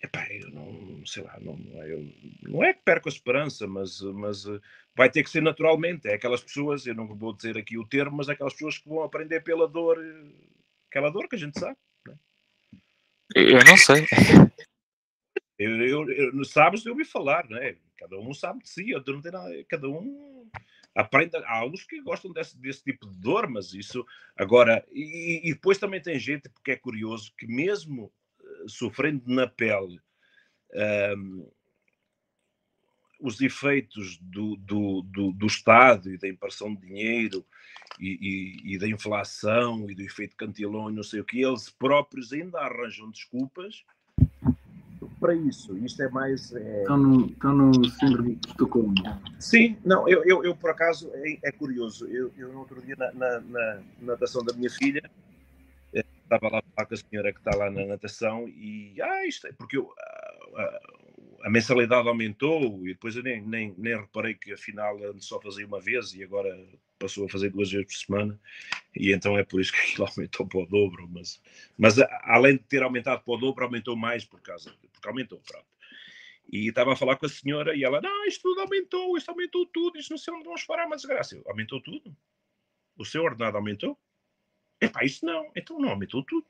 Epá, eu não sei lá, não, eu, não é que perco a esperança, mas, mas eh, vai ter que ser naturalmente. É aquelas pessoas, eu não vou dizer aqui o termo, mas é aquelas pessoas que vão aprender pela dor, eh, aquela dor que a gente sabe. Né? Eu não sei. Eu, eu, eu, sabes, eu ouvi falar, né? Cada um sabe de si, eu não tenho nada, cada um aprende. Há alguns que gostam desse, desse tipo de dor, mas isso agora. E, e depois também tem gente, porque é curioso, que mesmo sofrendo na pele um, os efeitos do, do, do, do, Estado e da impressão de dinheiro e, e, e da inflação e do efeito cantilão e não sei o que, eles próprios ainda arranjam desculpas para isso. Isto é mais. É... Estão, no, estão no síndrome de Estocolmo. Sim, não, eu, eu, eu, por acaso é, é curioso. Eu, eu no outro dia na, na, na natação da minha filha estava lá com a senhora que está lá na natação e ah, isto é porque eu, a, a, a, mensalidade aumentou e depois eu nem, nem, nem reparei que afinal só fazia uma vez e agora passou a fazer duas vezes por semana e então é por isso que aquilo aumentou para o dobro, mas, mas além de ter aumentado para o dobro, aumentou mais por causa, porque aumentou, pronto. E estava a falar com a senhora e ela, não, isto tudo aumentou, isto aumentou tudo, isto não sei onde vamos parar, mas desgraça. Aumentou tudo? O seu ordenado aumentou? Epá, isso não, então não aumentou tudo.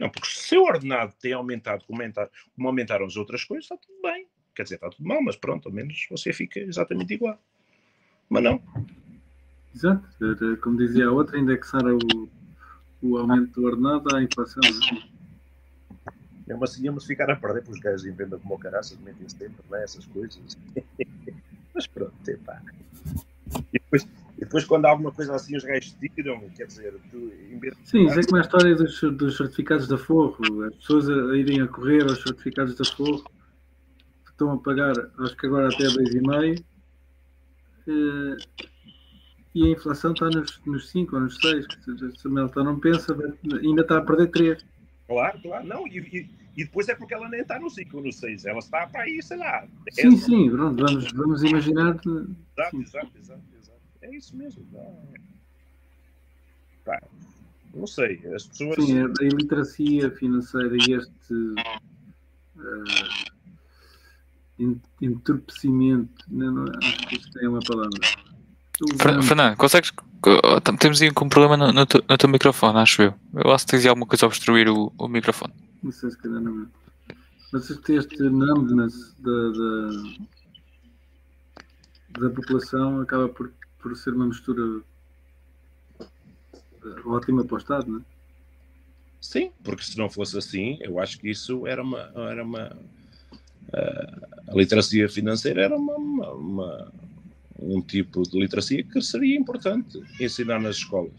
Não, porque se o seu ordenado tem aumentado como, como aumentaram as outras coisas, está tudo bem. Quer dizer, está tudo mal, mas pronto, ao menos você fica exatamente igual mas não. Exato, como dizia a outra, indexar o, o aumento do ordenado à inflação. É uma assim, íamos ficar a perder para os gajos em venda como caraças, metem sempre né, essas coisas. mas pronto, epá. E depois, e depois, quando há alguma coisa assim, os gajos tiram, quer dizer, tu, em vez de... Sim, isso é como a história dos, dos certificados da Forro, as pessoas a, a irem a correr aos certificados da Forro, estão a pagar, acho que agora até 2,5 Uh, e a inflação está nos, nos 5 ou nos 6. Se a Melta não pensa, ainda está a perder 3. Claro, claro. Não, e, e, e, depois é porque ela nem está no 5 ou no 6. Ela está para aí, sei lá. Sim, sim, pronto, vamos, vamos imaginar. Exato, exato, exato, exato. É isso mesmo. Não, Pá, não sei. As pessoas. Sim, a iliteracia financeira e este. Uh, entorpecimento. Não, não, acho que isto é uma palavra. Fernando, consegues. Temos aí um problema no, no, teu, no, teu microfone, acho eu. Eu acho que tens alguma coisa a obstruir o, o microfone. Não sei se calhar não é. Mas este, este numbness da, da, da, população acaba por, por ser uma mistura eh, ótima para o Estado, não é? Sim, porque se não fosse assim, eu acho que isso era uma, era uma, a literacia financeira era uma, uma, uma, um tipo de literacia que seria importante ensinar nas escolas.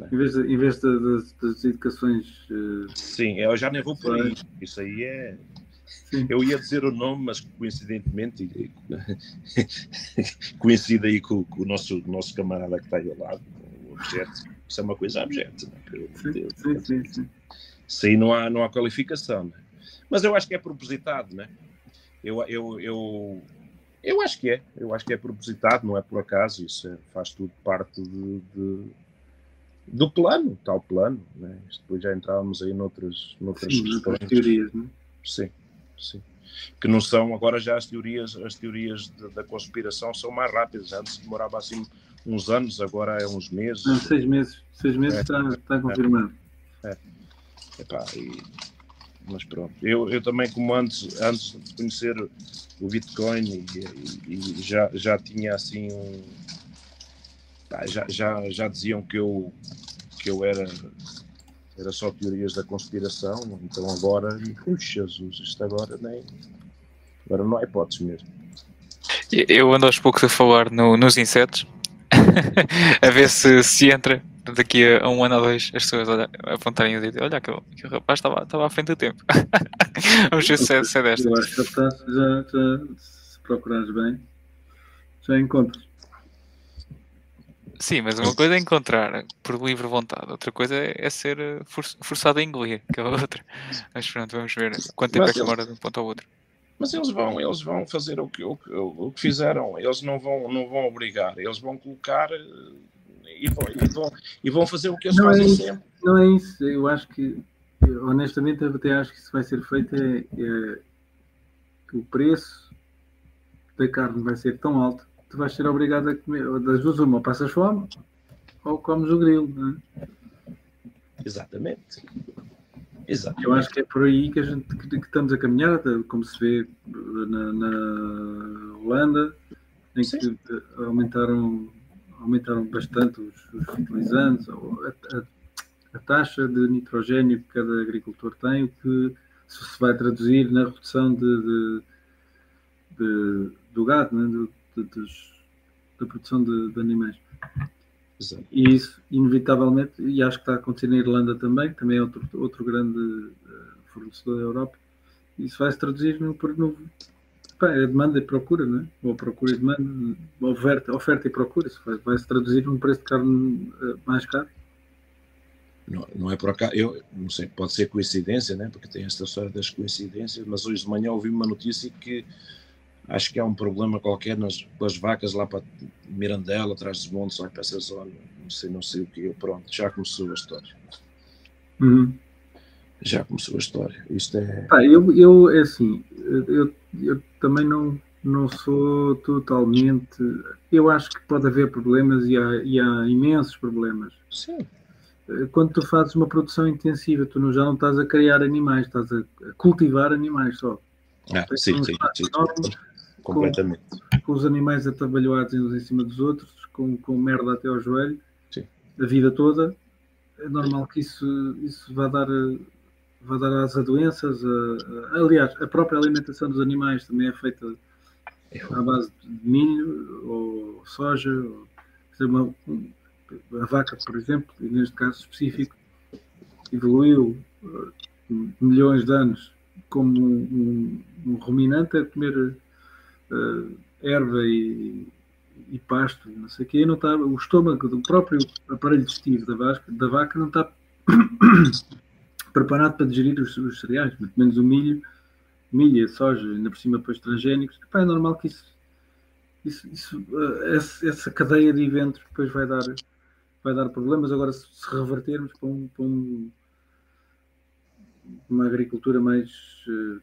É? Em vez, de, em vez de, de, das educações. Uh... Sim, eu já nem vou por aí. Isso aí é. Eu ia dizer o nome, mas coincidentemente coincide aí com, com, o nosso, nosso camarada que está aí ao lado, o objeto. Isso é uma coisa objeto. Né? Sim, sim. Isso aí não há, não há qualificação. Né? Mas eu acho que é propositado, né? Eu, eu, eu, eu acho que é. Eu acho que é propositado, não é por acaso. Isso é, faz tudo parte de, de, do plano, tal plano. Né? Depois já entrávamos aí noutras, noutras sim, questões. teorias, né? Sim, sim. Que não são, agora já as teorias, as teorias de, da conspiração são mais rápidas. Antes demorava assim uns anos, agora é uns meses. Não, seis meses. Seis meses é, está, está confirmado. É. é. Epá, e mas pronto. Eu, eu também, como antes, antes de conhecer o Bitcoin e, e já, já tinha assim um. já, já, já diziam que eu, que eu era, era só teorias da conspiração, então agora, puxa Jesus, isto agora nem. Agora não há hipótese mesmo. Eu ando aos poucos a falar no, nos insetos, a ver se, se entra daqui a um ano ou dois as pessoas olha, apontarem e dizerem: Olha, aquele, aquele rapaz estava, estava à frente do tempo. Vamos ver se é, se é desta. Eu acho que já, já, se procurares bem, já encontras. Sim, mas uma coisa é encontrar por livre vontade, outra coisa é, é ser eh, for, forçado a engolir, que é outra. Mas pronto, vamos ver quanto tempo mas é que demora de um ponto ao outro. Mas eles vão, eles vão fazer o que, o, o que fizeram, eles não vão, não vão obrigar, eles vão colocar eh, e vão, e vão, e vão fazer o que eles não é fazem é isso, sempre. Não é isso, eu acho que honestamente, até acho que isso vai ser feito é, é o preço da carne vai ser tão alto tu vais ser obrigado a comer, ou das duas uma, ou passas fome ou comes o grilo, não é? Exatamente. Exatamente. Eu acho que é por aí que, a gente, que, que estamos a caminhar, como se vê na, na Holanda, em Sim. que aumentaram, aumentaram bastante os, os fertilizantes, a, a, a, taxa de nitrogênio que cada agricultor tem, o que se vai traduzir na redução de, de, de do gado, né? De, da produção de, animais. Exato. E isso, inevitavelmente, e acho que está a acontecer na Irlanda também, que também é outro, outro grande uh, fornecedor da Europa, isso vai se traduzir no, no pá, é demanda e procura, não é? Ou procura e demanda, oferta, oferta e procura, isso vai, vai se traduzir num preço de carne uh, mais caro. Não, não é por acaso, eu não sei, pode ser coincidência, né? porque tem esta história das coincidências, mas hoje de manhã ouvi uma notícia que acho que há um problema qualquer nas, pelas vacas lá para Mirandela, atrás dos montes, lá para essa zona, não sei, não sei o que, pronto, já começou a história. Uhum. Já começou a história. Isto é. Ah, eu, eu, é assim, eu, eu também não, não sou totalmente. Eu acho que pode haver problemas e há, e há imensos problemas. Sim. Quando tu fazes uma produção intensiva, tu não, já não estás a criar animais, estás a cultivar animais só. Ah, sim, sim, sim completamente. Com, com, os animais atabalhoados uns em cima dos outros, com, com merda até ao joelho, Sim. a vida toda, é normal que isso, isso vá dar, vá dar asa a doenças. A, a, aliás, a própria alimentação dos animais também é feita à base de milho ou soja. Ou, uma, a vaca, por exemplo, neste caso específico, evoluiu uh, milhões de anos como um, um, um ruminante a comer uh, erva e, e, pasto, não sei o quê, não está, o estômago do próprio aparelho digestivo da vaca, da vaca não está preparado para digerir os, os, cereais, muito menos o milho, milho, soja, ainda por cima depois transgénicos. Epá, é normal que isso, isso, isso uh, essa, essa, cadeia de eventos depois vai dar, vai dar problemas. Agora, se, se revertermos para, um, para um, uma agricultura mais uh,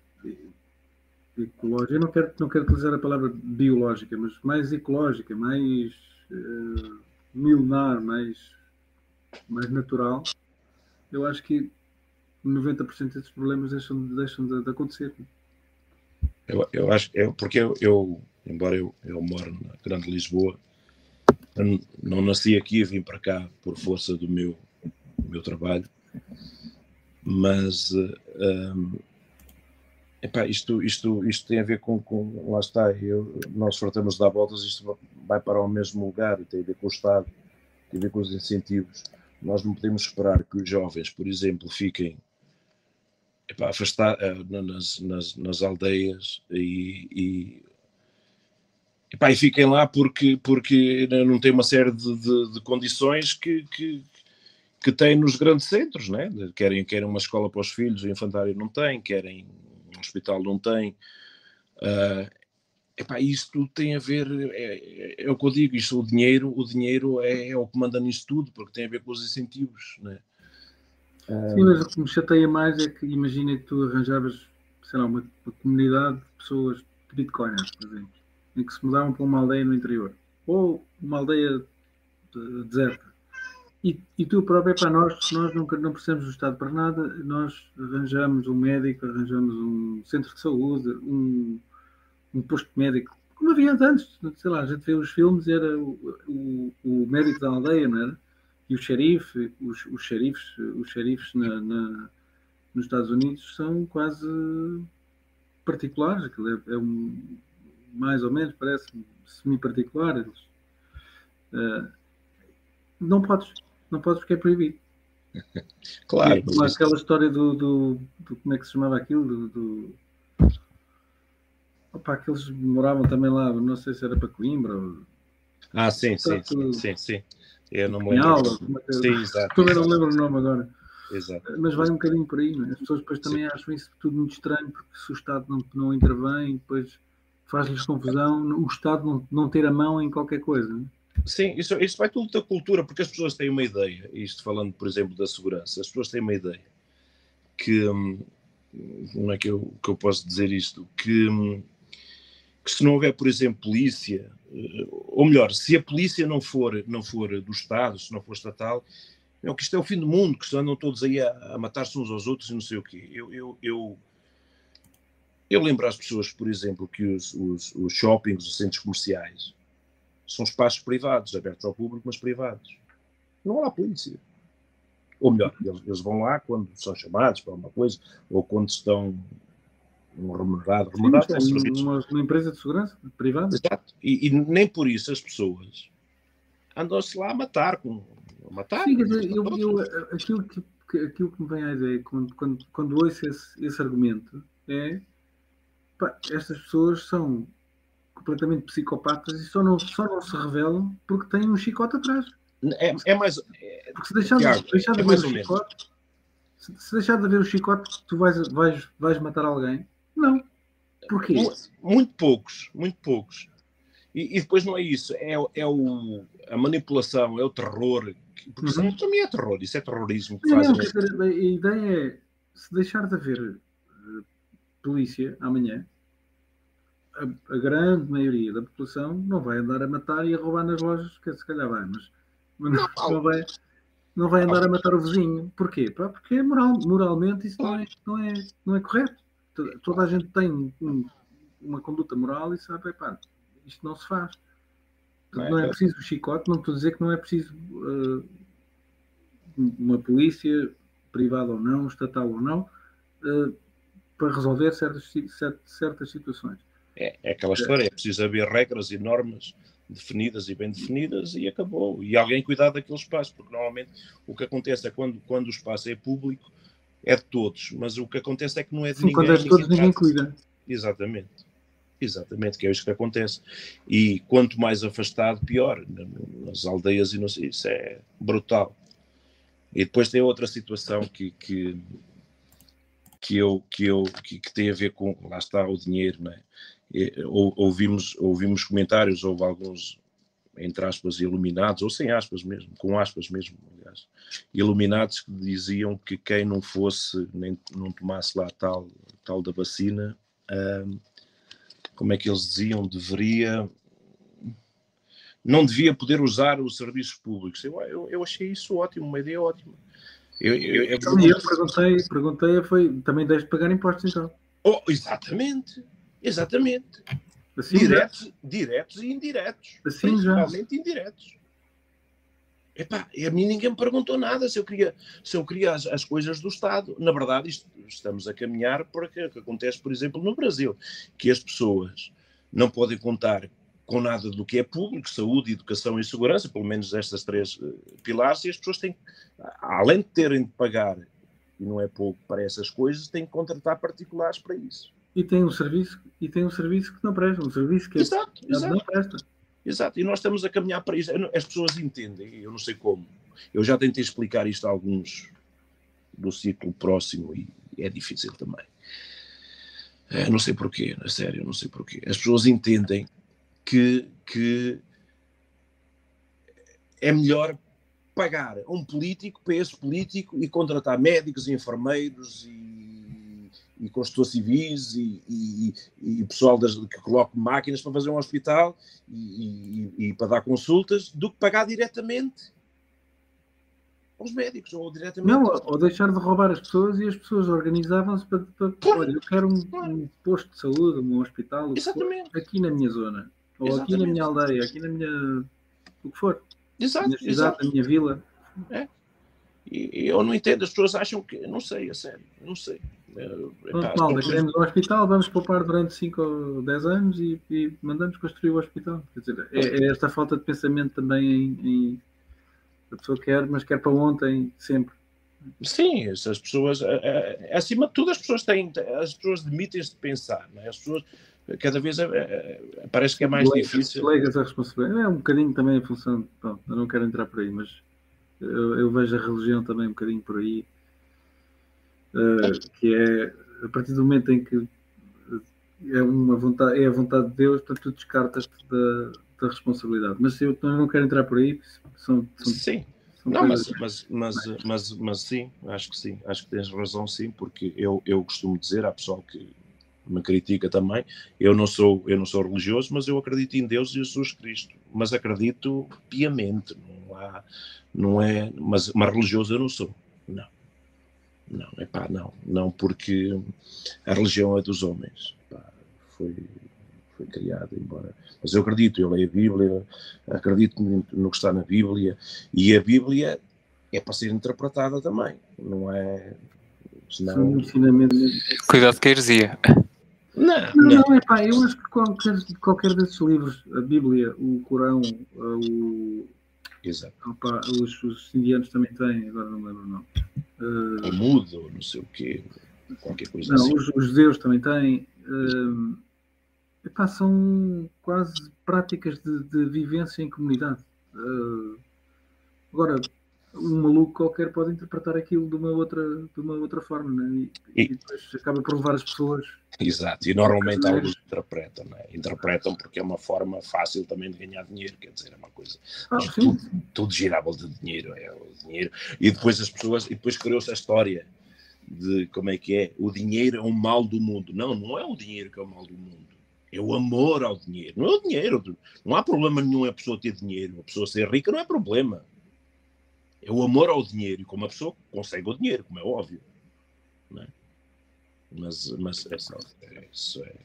ecológica, eu não quero, não quero utilizar a palavra biológica, mas mais ecológica, mais uh, milenar, mais, mais natural, eu acho que 90% desses problemas deixam, deixam de, de acontecer. Eu, eu acho, eu, porque eu, eu embora eu, eu moro na Grande Lisboa, não, nasci aqui, vim para cá por força do meu, meu trabalho, mas uh, eh, um, Epá, isto, isto, isto tem a ver com, com lá está, eu, nós tratamos dar voltas, isto vai para o mesmo lugar tem a ver com o Estado, tem a ver com os incentivos. Nós não podemos esperar que os jovens, por exemplo, fiquem epá, afastar, uh, nas, nas, nas, aldeias e, e, epá, e, fiquem lá porque, porque não têm uma série de, de, de condições que, que, que têm nos grandes centros, né? querem, querem uma escola para os filhos, o infantário não tem, querem hospital não tem. Uh, epá, isso tudo tem a ver, é, é, é, o que eu digo, isto, o dinheiro, o dinheiro é, é, o que manda nisso tudo, porque tem a ver com os incentivos, né? Sim, mas o que me chateia mais é que imagina que tu arranjavas, sei lá, uma, uma comunidade de pessoas de bitcoiners, por exemplo, em que se mudavam para uma aldeia no interior, ou uma aldeia deserta, e, e tu próprio, é para nós, nós nunca não precisamos do Estado para nada, nós arranjamos um médico, arranjamos um centro de saúde, um, um posto médico, como havia antes, sei lá, a gente vê os filmes, era o, o, o médico da aldeia, não era? E o xerife, os, os xerifes, os xerifes na, na, nos Estados Unidos são quase particulares, aquilo é, é um, mais ou menos, parece semi-particular. Uh, não podes não podes porque é proibido. claro. Como aquela história do, do, do, Como é que se chamava aquilo? Do. do... Opa, que eles moravam também lá, não sei se era para Coimbra. Ou... Ah, sim, sim, sim, sim, sim. Eu não me lembro. É sim, exato. Também não lembro o nome agora. Exato. Mas vai um bocadinho por aí, não é? As pessoas depois também sim. acham isso tudo muito estranho, porque se o Estado não, não intervém, depois faz-lhes confusão o Estado não, não ter a mão em qualquer coisa. Não é? Sim, isso, isso vai tudo da cultura, porque as pessoas têm uma ideia, isto falando, por exemplo, da segurança, as pessoas têm uma ideia que hum, como é que eu, que eu posso dizer isto? Que, hum, que se não houver, por exemplo, polícia, eh, ou melhor, se a polícia não for, não for do Estado, se não for estatal, é que isto é o fim do mundo, que andam todos aí a, a matar-se uns aos outros e não sei o quê. Eu, eu, eu, eu lembro às pessoas, por exemplo, que os, os, os shoppings, os centros comerciais, são espaços privados, abertos ao público, mas privados. Não há lá polícia. Ou melhor, eles, eles, vão lá quando são chamados para uma coisa, ou quando estão um remunerado, remunerado Sim, uma, uma, empresa de segurança privada. Exato. E, e, nem por isso as pessoas andam-se lá a matar. Com, a matar Sim, eu, eu, eu, aquilo, que, aquilo que me vem à ideia quando, quando, quando ouço esse, esse argumento é pá, estas pessoas são completamente psicopatas e só não, só não se revelam porque têm um chicote atrás. É, é mais. É, porque se deixar, Tiago, deixar de é ver o chicote, se, se deixar de ver o chicote, tu vais, vais, vais matar alguém? Não. Porquê? Muito poucos, muito poucos. E, e, depois não é isso, é, é o, a manipulação, é o terror. Porque isso uhum. também é terror, isso é terrorismo que. Não, a ideia é, se deixar de haver uh, polícia amanhã, a, a, grande maioria da população não vai andar a matar e a roubar nas lojas, que se calhar vai, mas, mas não, não, vai, não vai andar a matar o vizinho. Porquê? Porque é moral, moralmente isso não é, não é, não é correto toda a gente tem um, uma conduta moral e sabe, epá, isto não se faz. Não é, não é preciso chicote, não estou a dizer que não é preciso uh, uma polícia, privada ou não, estatal ou não, uh, para resolver certas, certas situações. É, é aquela história, é preciso haver regras e normas definidas e bem definidas e acabou. E alguém cuidar daquele espaço, porque normalmente o que acontece é quando, quando o espaço é público, é de todos, mas o que acontece é que não é de Sim, ninguém. Quando é de todos, ninguém cuida. Exatamente. Exatamente, que é isso que acontece. E quanto mais afastado, pior. Nas aldeias e não sei, isso é brutal. E depois tem outra situação que, que, que, eu, que, eu, que, que tem a ver com, lá está o dinheiro, não é? Ouvimos, ouvimos comentários, houve alguns, entre aspas, iluminados, ou sem aspas mesmo, com aspas mesmo, aliás, iluminados que diziam que quem não fosse, nem não tomasse lá tal, tal da vacina, hum, como é que eles diziam, deveria, não devia poder usar os serviços públicos. Eu, eu, eu achei isso ótimo, uma ideia ótima. Eu, eu, eu, eu perguntei, perguntei, foi, também deixe de pagar impostos então. Oh, exatamente, exatamente. Assim diretos, já. diretos e indiretos. Assim principalmente já. indiretos. Epá, a mim ninguém me perguntou nada se eu queria, se eu queria as, as coisas do Estado. Na verdade, isto, estamos a caminhar para o que, que acontece, por exemplo, no Brasil, que as pessoas não podem contar com nada do que é público, saúde, educação e segurança, pelo menos estas três uh, pilares, e as pessoas têm, além de terem de pagar, e não é pouco para essas coisas, têm que contratar particulares para isso e tem um serviço e tem um serviço que não presta, um serviço que exato, exato. não presta. Exato, e nós estamos a caminhar para isso. As pessoas entendem, eu não sei como. Eu já tentei explicar isto a alguns do ciclo próximo e é difícil também. Eu não sei porquê, na sério, não sei porquê. As pessoas entendem que, que é melhor pagar a um político para esse político e contratar médicos, enfermeiros e e construtores civis e, e, e pessoal das, que coloca máquinas para fazer um hospital e, e, para dar consultas, do que pagar diretamente aos médicos ou diretamente. Não, ou deixar de roubar as pessoas e as pessoas organizavam-se para, para claro, olha, eu quero um, claro. um, posto de saúde, um hospital. For, aqui na minha zona, ou Exatamente. aqui na minha aldeia, aqui na minha. o que for. Exato, na minha cidade, na minha vila. É. E, eu não entendo, as pessoas acham que. Não sei, a sério, não sei. Pronto, malda, queremos um hospital, vamos poupar durante 5 ou 10 anos e, e, mandamos construir o hospital. Quer dizer, é, é, esta falta de pensamento também em, em, a pessoa quer, mas quer para ontem, sempre. Sim, essas pessoas, acima de tudo, as pessoas têm, as pessoas demitem-se de pensar, é? as pessoas cada vez é, é, parece que é mais Legas, difícil. Legas a responsabilidade, é um bocadinho também em função, pronto, eu não quero entrar por aí, mas eu, eu vejo a religião também um bocadinho por aí uh, que é a partir do momento em que é, uma vontade, é a vontade de Deus, portanto tu descartas da, da responsabilidade. Mas eu não quero entrar por aí, são, são, Não, mas, mas, mas, mas, mas sim, acho que sim, acho que tens razão sim, porque eu, eu costumo dizer, há pessoal que me critica também, eu não sou eu não sou religioso, mas eu acredito em Deus e Jesus Cristo, mas acredito piamente, não há, não é, mas, mas religioso eu não sou, não, não, é pá, não, não, porque a religião é dos homens, pá, foi, foi criada, embora, mas eu acredito, eu leio a Bíblia, acredito no que está na Bíblia, e a Bíblia é para ser interpretada também, não é? Senão... Cuidado com a heresia. Não, não, não, é pá, eu acho que qualquer, qualquer desses livros, a Bíblia, o Corão, o. Exato. Opa, os, os indianos também têm, agora não lembro o nome. Uh, o mudo, não sei o quê, qualquer coisa não, assim. Os, os judeus também têm. Uh, epá, são quase práticas de, de vivência em comunidade. Uh, agora, um maluco qualquer pode interpretar aquilo de uma outra, de uma outra forma, né? e, e, e depois acaba por levar as pessoas. Exato, e normalmente alguns interpretam, né? interpretam porque é uma forma fácil também de ganhar dinheiro, quer dizer, é uma coisa. Ah, tudo, tudo volta de dinheiro, é o dinheiro. E depois as pessoas, e depois criou-se a história de como é que é, o dinheiro é um mal do mundo. Não, não é o dinheiro que é o mal do mundo. É o amor ao dinheiro. Não é o dinheiro. Não há problema nenhum a pessoa ter dinheiro. A pessoa ser rica não é problema é o amor ao dinheiro, e como a pessoa consegue o dinheiro, como é óbvio. É? Mas, mas é só, é, isso é,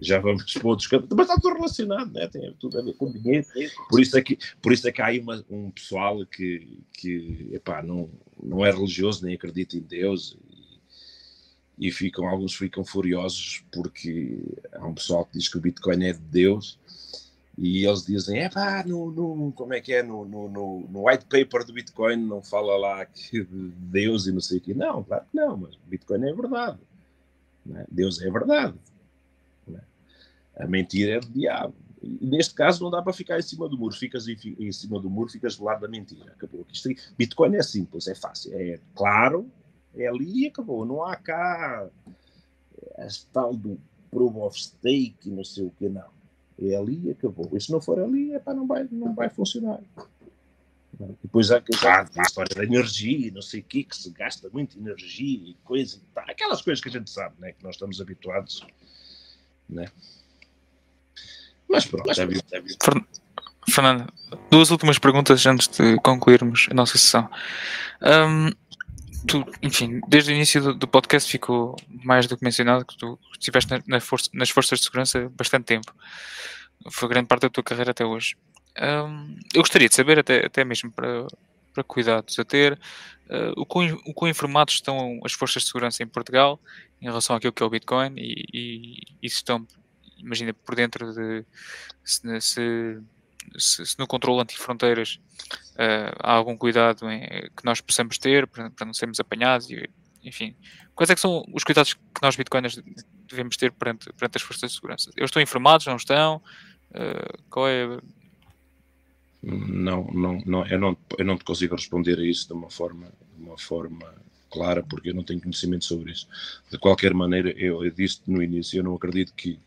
já vamos para outros campos, mas está tudo relacionado, né? tem tudo a ver com dinheiro. Por isso é que, por isso é que há aí uma, um pessoal que, que epá, não, não é religioso, nem acredita em Deus, e, ficam, alguns ficam furiosos porque há um pessoal que diz que o Bitcoin é de Deus e eles dizem, é pá, no, no, como é que é, no, no, no, white paper do Bitcoin não fala lá que Deus e não sei o quê. Não, claro que não, mas Bitcoin é verdade. É? Deus é verdade. É? A mentira é do diabo. E neste caso não dá para ficar em cima do muro. Ficas em, em cima do muro, ficas do lado da mentira. Acabou. Isto, Bitcoin é simples, é fácil. É claro, é ali e acabou. Não há cá a tal do proof of stake, não sei o que, não é ali e acabou. E se não for ali, epá, não, vai, não vai funcionar. Depois há, há, a história da energia, não sei o que, que se gasta muita energia e coisa e tal. Aquelas coisas que a gente sabe, né? que nós estamos habituados. Né? Mas pronto, já viu. Já viu. Fernando, duas últimas perguntas antes de concluirmos a nossa sessão. Um, tu, enfim, desde o início do, do, podcast ficou mais do que mencionado que tu estiveste na, na força, nas forças de segurança bastante tempo. Foi grande parte da tua carreira até hoje. Um, eu gostaria de saber, até, até mesmo para, para cuidados a ter, uh, o, quão, o informados estão as forças de segurança em Portugal em relação àquilo que é o Bitcoin e, e, e se estão, imagina, por dentro de se, se se, se no controle antifronteiras uh, há algum cuidado em, que nós possamos ter para, para, não sermos apanhados e, enfim, quais é que são os cuidados que nós bitcoiners devemos ter perante, perante as forças de segurança? Eles estão informados, não estão? Uh, qual é... Não, não, não, eu não, eu não te consigo responder a isso de uma forma, de uma forma clara, porque eu não tenho conhecimento sobre isso. De qualquer maneira, eu, eu disse no início, eu não acredito que,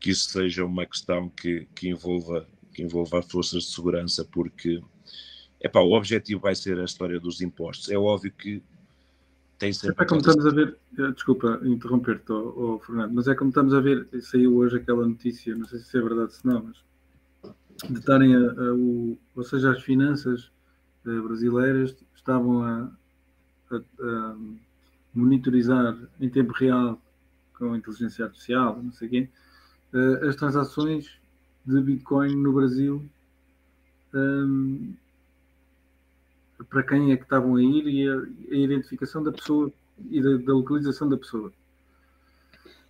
que isso seja uma questão que, que envolva que envolva as forças de segurança, porque epá, o objetivo vai ser a história dos impostos. É óbvio que tem sempre. É como estamos a ver, eh, desculpa interromper-te, oh, oh, Fernando, mas é como estamos a ver, saiu hoje aquela notícia, não sei se é verdade se não, mas de estarem a, a o, ou seja, as finanças uh, brasileiras estavam a, a, a, monitorizar em tempo real com inteligência artificial, não sei quê, uh, as transações de Bitcoin no Brasil um, para quem é que estavam a ir e a, a identificação da pessoa e da, da localização da pessoa.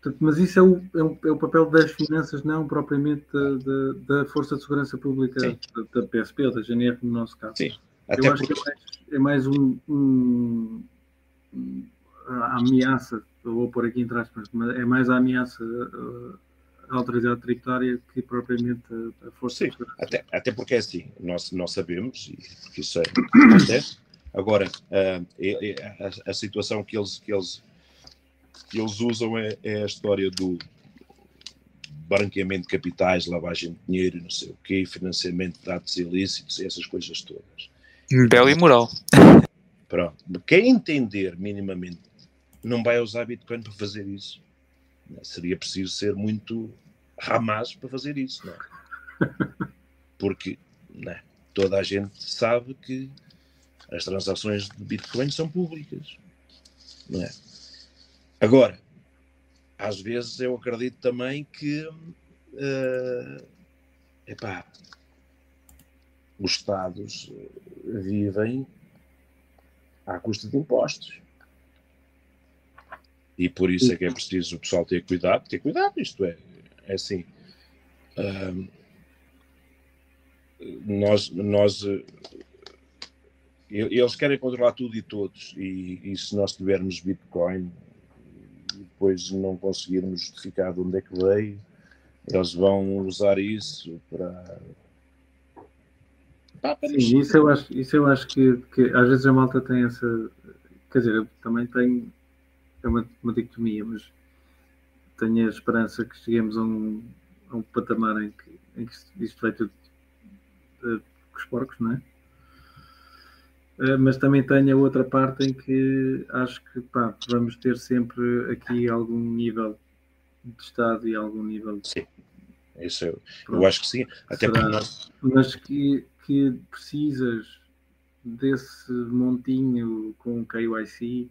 Portanto, mas isso é o, é, o, é o, papel das finanças, não propriamente da, da, da Força de Segurança Pública, da, da, PSP ou da GNR, no nosso caso. Sim. Até Eu acho porque... que é mais, é mais um, um, a ameaça, vou pôr aqui entre aspas, é mais a ameaça uh, a autoridade tributária que propriamente a, a Força Sim, até, até porque é assim, nós, nós sabemos, e porque isso é, acontece, agora, uh, é, é, a, a, situação que eles, que eles, que eles usam é, é a história do branqueamento de capitais, lavagem de dinheiro, não sei o quê, financiamento de atos ilícitos, essas coisas todas. Belo e moral. Pronto. Quem entender minimamente não vai usar Bitcoin para fazer isso. Seria preciso ser muito ramaz para fazer isso, não é? Porque não, toda a gente sabe que as transações de Bitcoin são públicas. Não é? Agora, às vezes eu acredito também que uh, epá, os Estados vivem à custa de impostos. E por isso é que é preciso o pessoal ter cuidado, ter cuidado, isto é, é assim. Uh, nós, nós eles querem controlar tudo e todos, e, e, se nós tivermos Bitcoin e depois não conseguirmos justificar de onde é que veio, eles vão usar isso para. Sim, isso eu acho, isso eu acho que, que às vezes a malta tem essa. Quer dizer, eu também tenho. É uma, uma dicotomia, mas tenho a esperança que cheguemos a um, a um patamar em que, em que isto vai tudo uh, com os porcos, não é? Uh, mas também tenho a outra parte em que acho que pá, vamos ter sempre aqui algum nível de Estado e algum nível de... Sim, isso eu, eu acho que sim. Até Será, nós... Mas que, que precisas desse montinho com KYC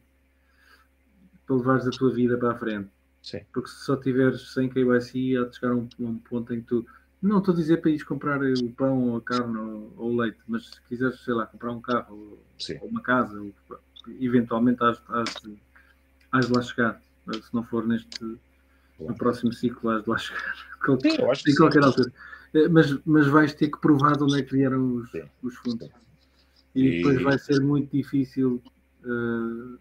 para levares a tua vida para a frente. Sim. Porque se só tiveres sem KYC, há de chegar a um, um ponto em que tu. Não estou a dizer para ires comprar o pão ou a carne ou, ou o leite, mas se quiseres, sei lá, comprar um carro ou, ou uma casa, ou, eventualmente has, has, de, has de lá chegar. Se não for neste no próximo ciclo, has de lá chegar. Sim, eu acho que em qualquer sim. altura. Eh, mas, mas vais ter que provar de onde é que vieram os, os fundos. E, e depois vai ser muito difícil uh,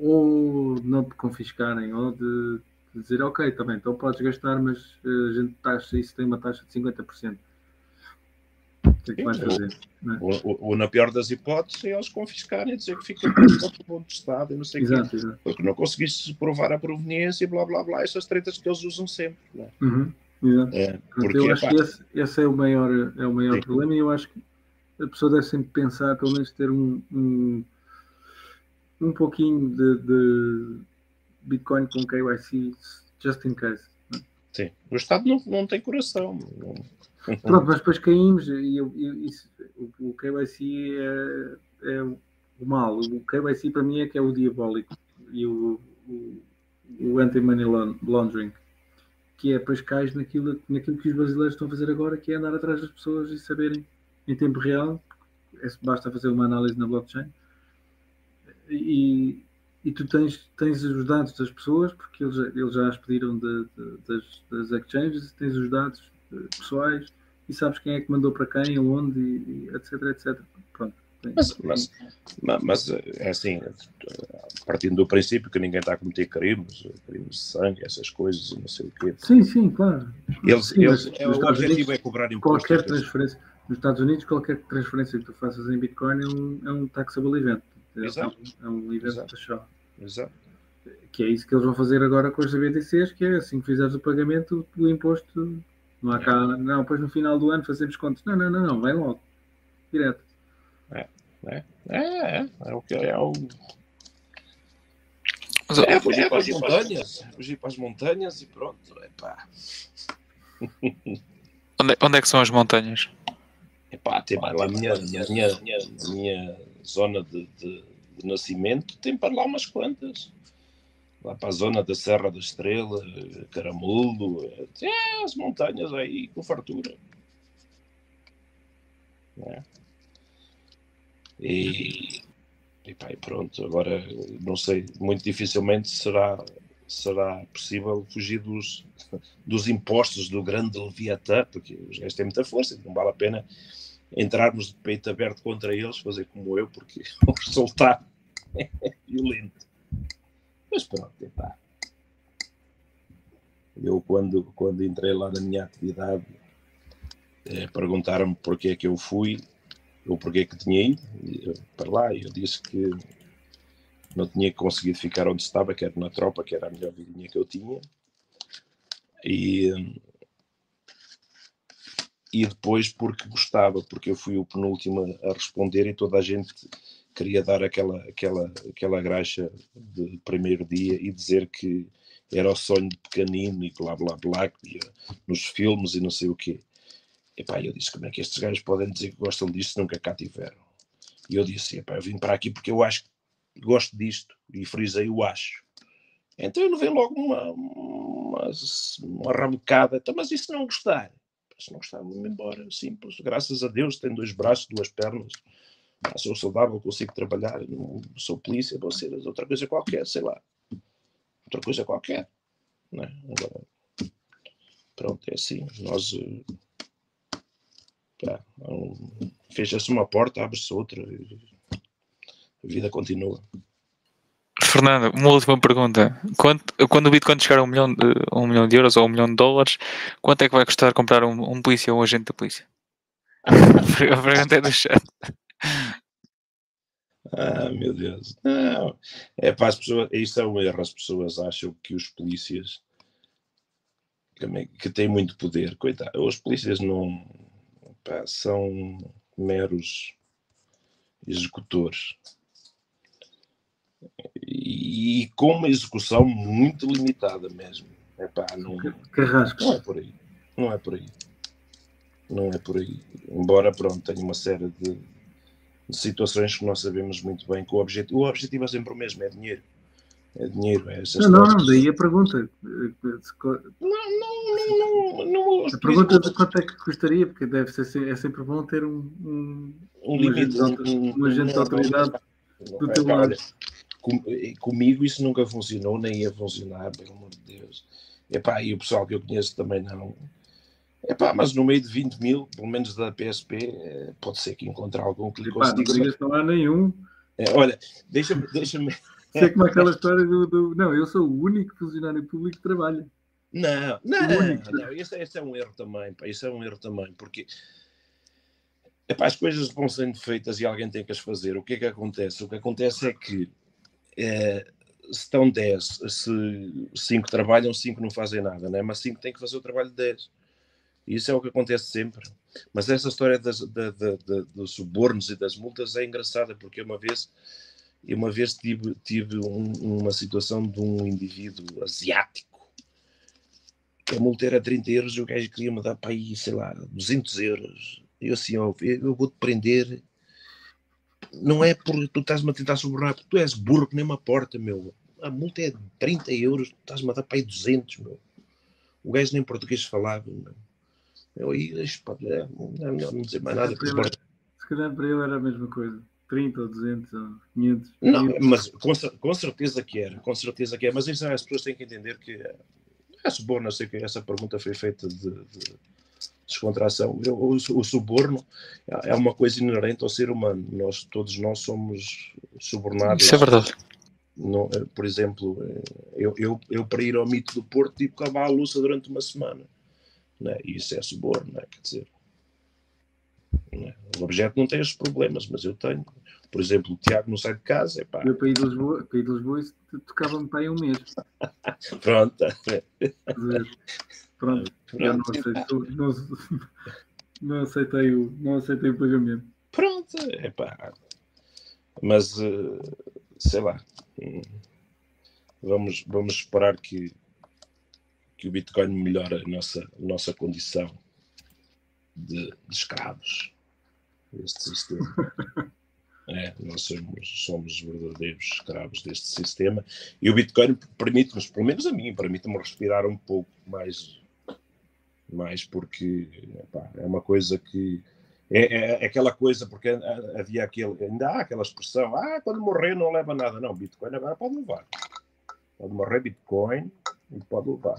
ou não te confiscarem, ou de, de dizer, ok, também, então podes gastar, mas uh, a gente taxa, isso tem uma taxa de 50%. O que é que vais fazer? Ou, é? ou, ou, na pior das hipóteses, eles confiscarem e dizer que fica por ponto de Estado e não sei o quê. Exato. Porque não conseguiste provar a proveniência e blá blá blá, essas tretas que eles usam sempre. Não é? Uhum. Exato. É, porque, eu acho pá, que esse, esse, é o maior, é o maior problema e eu acho que a pessoa deve sempre pensar, pelo menos ter um, um um pouquinho de, de Bitcoin com KYC, just in case. Né? Sim, o Estado não, não tem coração. Não... Pronto, mas depois caímos e eu, eu, isso, o, o KYC é, é, o mal. O KYC para mim é que é o diabólico e o, o, o anti-money laundering, que é depois cais naquilo, naquilo que os brasileiros estão a fazer agora, que é andar atrás das pessoas e saberem em tempo real. É, basta fazer uma análise na blockchain e, e tu tens, tens os dados das pessoas, porque eles, eles já as pediram de, de, das, das exchanges, tens os dados eh, pessoais e sabes quem é que mandou para quem, aonde, e, e etc, etc. Pronto. Mas, mas, mas, é assim, partindo do princípio que ninguém está a cometer crimes, crimes de sangue, essas coisas, não sei o quê. Sim, sim, claro. Eles, sim, eles, é, o objetivo Unidos, é cobrar impostos. Qualquer transferência, nos Estados Unidos, qualquer transferência que tu faças em Bitcoin é um, é um taxable event. Exato. É um evento Exato. só. Exato. Que é isso que eles vão fazer agora com as BTCs, que é assim que fizeres o pagamento, o imposto não há cá, não, depois no final do ano fazemos contas. Não, não, não, não, vai logo. Direto. É, é, é, é, é o que é o. É, fugir é, para as montanhas, fugir para as montanhas e pronto, epá. Onde, onde é que são as montanhas? Epá, tem lá a minha, minha, minha, minha zona de, de, de, nascimento, tem para lá umas quantas. Lá para a zona da Serra da Estrela, Caramulo, é, as montanhas aí com fartura. É. E, e, pá, e pronto, agora não sei, muito dificilmente será, será possível fugir dos, dos impostos do grande Leviatã, porque os gajos têm muita força, não vale a pena entrarmos de peito aberto contra eles, fazer como eu, porque o resultado é violento. Mas pronto, epá. Eu, quando, quando entrei lá na minha atividade, eh, perguntaram-me porquê é que eu fui, ou porquê é que tinha ido para lá. Eu disse que não tinha conseguido ficar onde estava, que era na tropa, que era a melhor vidinha que eu tinha. E, e depois porque gostava, porque eu fui o penúltimo a responder e toda a gente queria dar aquela, aquela, aquela graxa de primeiro dia e dizer que era o sonho de pequenino e blá blá blá, nos filmes e não sei o quê. E pá, eu disse, como é que estes gajos podem dizer que gostam disto se nunca cá tiveram? E eu disse, epá, eu vim para aqui porque eu acho que gosto disto, e frisei o acho. Então eu levei logo uma, uma, uma ramecada, então, mas se não gostar? Se não gostar, vou-me embora, simples. Graças a Deus tenho dois braços, duas pernas, sou saudável, consigo trabalhar, não sou polícia, vou ser outra coisa qualquer, sei lá. Outra coisa qualquer. Né? Agora, pronto, é assim. Nós pá, fecha-se uma porta, abre-se outra, a vida continua. Fernando, uma última pergunta. Quanto, quando o Bitcoin chegar a um milhão, de, um milhão de euros ou um milhão de dólares, quanto é que vai custar comprar um, um polícia ou um agente da polícia? a pergunta é do chat. Ah, meu Deus. Não. É para as pessoas, isso é um erro. As pessoas acham que os polícias que, têm muito poder, coitado, os polícias não pá, são meros executores e, e com uma execução muito limitada mesmo. Epá, não, não é por aí. Não é por aí. Não é por aí. Embora, pronto, tenha uma série de, de situações que nós sabemos muito bem que o objetivo, o objetivo é sempre o mesmo, é dinheiro. É dinheiro, é essas Não, não, daí a pergunta. Não, não, não, não, A pergunta de quanto é que custaria, porque deve ser é sempre bom ter um, um, um limite, um agente de autoridade do teu lado. Com, comigo isso nunca funcionou, nem ia funcionar, pelo amor de Deus. Epá, e o pessoal que eu conheço também não. Epá, mas no meio de 20 mil, pelo menos da PSP, eh, pode ser que encontre algum que lhe Epá, consiga. Não, não há nenhum. É, olha, deixa-me. Deixa Sei como aquela história do, do, Não, eu sou o único funcionário público que trabalha. Não, não, não, não esse, esse, é um erro também, pá, isso é um erro também, porque epá, as coisas vão sendo feitas e alguém tem que as fazer. O que é que acontece? O que acontece é que é, se estão 10, se 5 trabalham, 5 não fazem nada, né? mas 5 têm que fazer o trabalho de 10. Isso é o que acontece sempre. Mas essa história das, da, da, da, dos subornos e das multas é engraçada, porque uma vez, uma vez tive, tive um, uma situação de um indivíduo asiático que a multa era 30 euros e o gajo queria me dar para aí, sei lá, 200 euros. E eu assim, ó, eu vou-te prender não é porque tu estás-me a tentar subornar, porque tu és burro que nem uma porta, meu. A multa é 30 euros, tu estás-me a dar para aí 200, meu. O gajo nem português falava, meu. Eu aí, é, é melhor não dizer mais nada. Se calhar para ele era a mesma coisa. 30 ou 200 ou 500. Não, mas com, com, certeza que era, com certeza que é. Mas isso, as pessoas têm que entender que é suborno, eu sei que essa pergunta foi feita de, de descontração. O, o, suborno é uma coisa inerente ao ser humano. Nós, todos nós somos subornados. Isso é verdade. No, eh, por exemplo, eh, eu, eu, eu para ir ao mito do Porto tive que lavar a louça durante uma semana. Né? Isso é suborno, né? quer dizer. Né? O objeto não tem esses problemas, mas eu tenho. Por exemplo, o Tiago não sai de casa. Epá. Eu para ir de Lisboa, para ir de Lisboa tocava-me para aí um mês. Pronto. Pronto, já não aceitei, não, não, aceitei o, não aceitei o pagamento. Pronto, é pá. Mas, eh, sei lá, vamos, vamos esperar que, que o Bitcoin melhore a nossa, a nossa condição de, de escravos deste sistema. É, nós somos, somos verdadeiros escravos deste sistema e o Bitcoin permite-nos, pelo menos a mim, permite-me respirar um pouco mais mais porque epá, é uma coisa que é, é, é, aquela coisa, porque havia aquele, ainda há aquela expressão, ah, quando morrer não leva nada. Não, Bitcoin agora pode levar. Pode morrer Bitcoin e pode levar.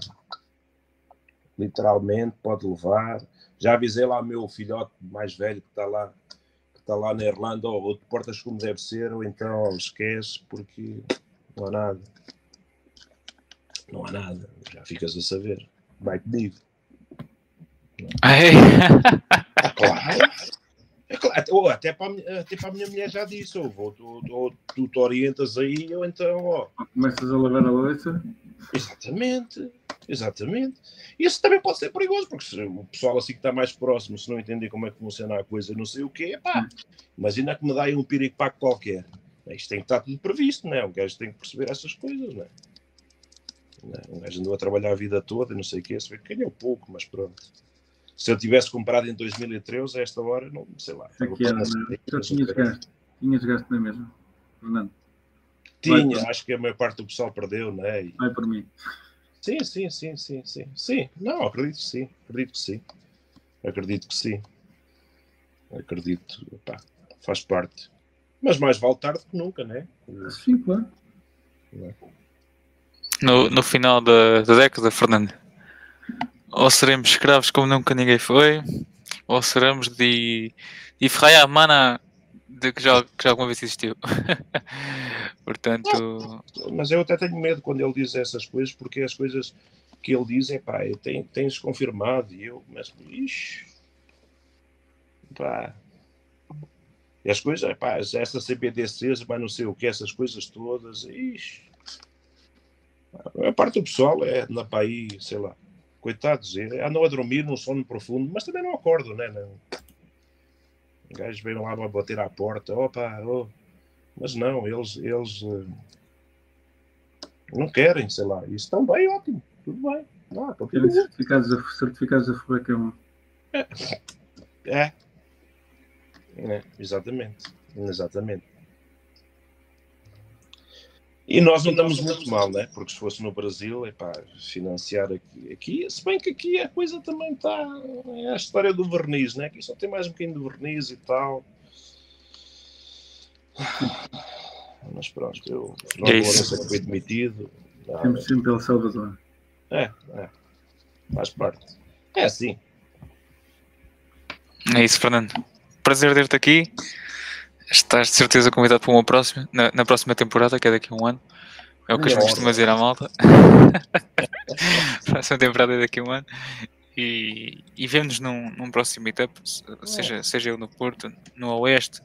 Literalmente pode levar. Já avisei lá o meu filhote mais velho que está lá, que está lá na Irlanda, ou, ou te portas como deve ser, ou então esquece, porque não há nada. Não há nada. Já ficas a saber. Vai comigo. É. é claro. É claro. Até, para, a, até para a minha mulher já disse, ou, ou, ou, tu te orientas aí, ou então, ó. Começas a lavar a louça? Exatamente. Exatamente. Isso também pode ser perigoso, porque se o pessoal assim que está mais próximo, se não entender como é que funciona a coisa, não sei o quê, pá, imagina que me dá aí um piripaco qualquer. Isto tem que estar tudo previsto, não é? O gajo tem que perceber essas coisas, não é? Um gajo andou a trabalhar a vida toda e não sei o quê, se vê que ganhou pouco, mas pronto. Se eu tivesse comprado em 2013, a esta hora, não sei lá. Aqui era, já tinhas gasto, tinhas gasto na mesma, Fernando. Tinha, acho que a maior parte do pessoal perdeu, não é? Vai por mim. Sim, sim, sim, sim, sim. Sim, não, acredito que sim. Acredito que sim. Acredito que sim. Acredito, pá, faz parte. Mas mais vale tarde que nunca, né? Sim, claro. No, no final da, da década, Fernando, ou seremos escravos como nunca ninguém foi, ou seremos de, de Ferraya Mana de que já, que já alguma vez existiu. Portanto. Mas eu até tenho medo quando ele diz essas coisas, porque as coisas que ele diz, é pá, tem, tens confirmado, e eu, mas, ixi, pá. E as coisas, pá, essa CBDCs, mas não sei o que, essas coisas todas, ixi. A parte do pessoal é na país, sei lá, coitados, andam a dormir num sono profundo, mas também não acordam, né? Não gajos vêm lá a bater à porta, opa, oh. mas não, eles, eles uh, não querem, sei lá, isso estão bem, ótimo, tudo bem. Ah, certificados, a, certificados a é um. É. é. É, exatamente. Exatamente. E nós não estamos muito mal, né? Porque se fosse no Brasil, é pá, financiar aqui, aqui, se bem que aqui a coisa também está. É a história do verniz, né? Aqui só tem mais um bocadinho de verniz e tal. Mas pronto, eu. Não é Lourenço foi demitido. Temos sempre El Salvador. É, é. Faz parte. É assim. É isso, Fernando. Prazer ter-te aqui. Estás de certeza convidado para uma próxima, na, na, próxima temporada, que é daqui a um ano. É o que a gente costuma dizer à malta. próxima temporada é daqui a um ano. E, e vemos num, num próximo meetup, seja, seja eu no Porto, no Oeste,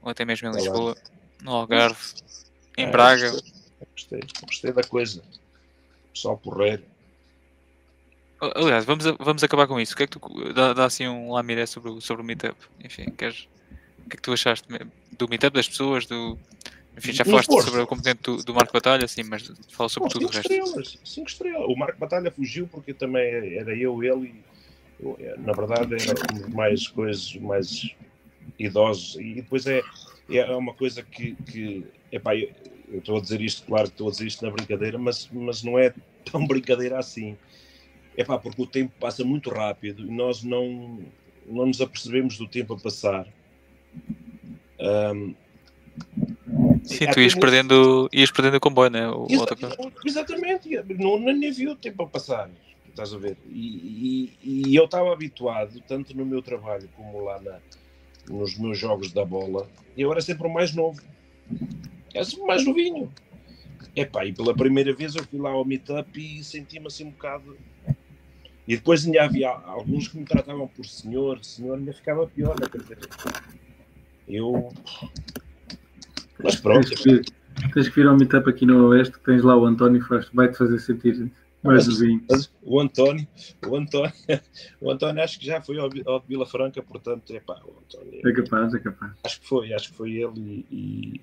ou até mesmo em Lisboa, no Algarve, em é, Braga. Gostei, gostei da coisa. Pessoal porreiro. Aliás, vamos, vamos acabar com isso. O que é que tu dá, dá assim um lamiré sobre, sobre o meetup? Enfim, queres que é que tu achaste do meetup das pessoas? Do... Enfim, já falaste sobre o componente do, do, Marco Batalha, sim, mas fala sobre Pô, tudo o resto. Estrelas, cinco estrelas. O Marco Batalha fugiu porque também era eu, ele e eu, na verdade era mais coisas mais idosos e depois é, é uma coisa que, que epá, eu, eu estou a dizer isto, claro que estou a dizer isto na brincadeira, mas, mas não é tão brincadeira assim. É pá, porque o tempo passa muito rápido e nós não, não nos apercebemos do tempo a passar. Um, Sim, tu ias perdendo, ias perdendo o comboio, né? O exatamente, não, nem vi o tempo a passar, estás a ver? E, e, e eu estava habituado, tanto no meu trabalho como lá na, nos meus jogos da bola, eu era sempre o mais novo, era sempre o mais novinho. Epá, e pela primeira vez eu fui lá ao meetup e senti-me assim um bocado. E depois ainda havia alguns que me tratavam por senhor, senhor ainda ficava pior, né? Eu. Mas pronto. Tens que, vir, tens que vir ao meetup aqui no Oeste, que tens lá o António, vai-te fazer sentir mais novinho. O António, o António, o António acho que já foi ao, ao Vila Franca, portanto, é pá, o António. É capaz, é capaz. Acho que foi, acho que foi ele e. e...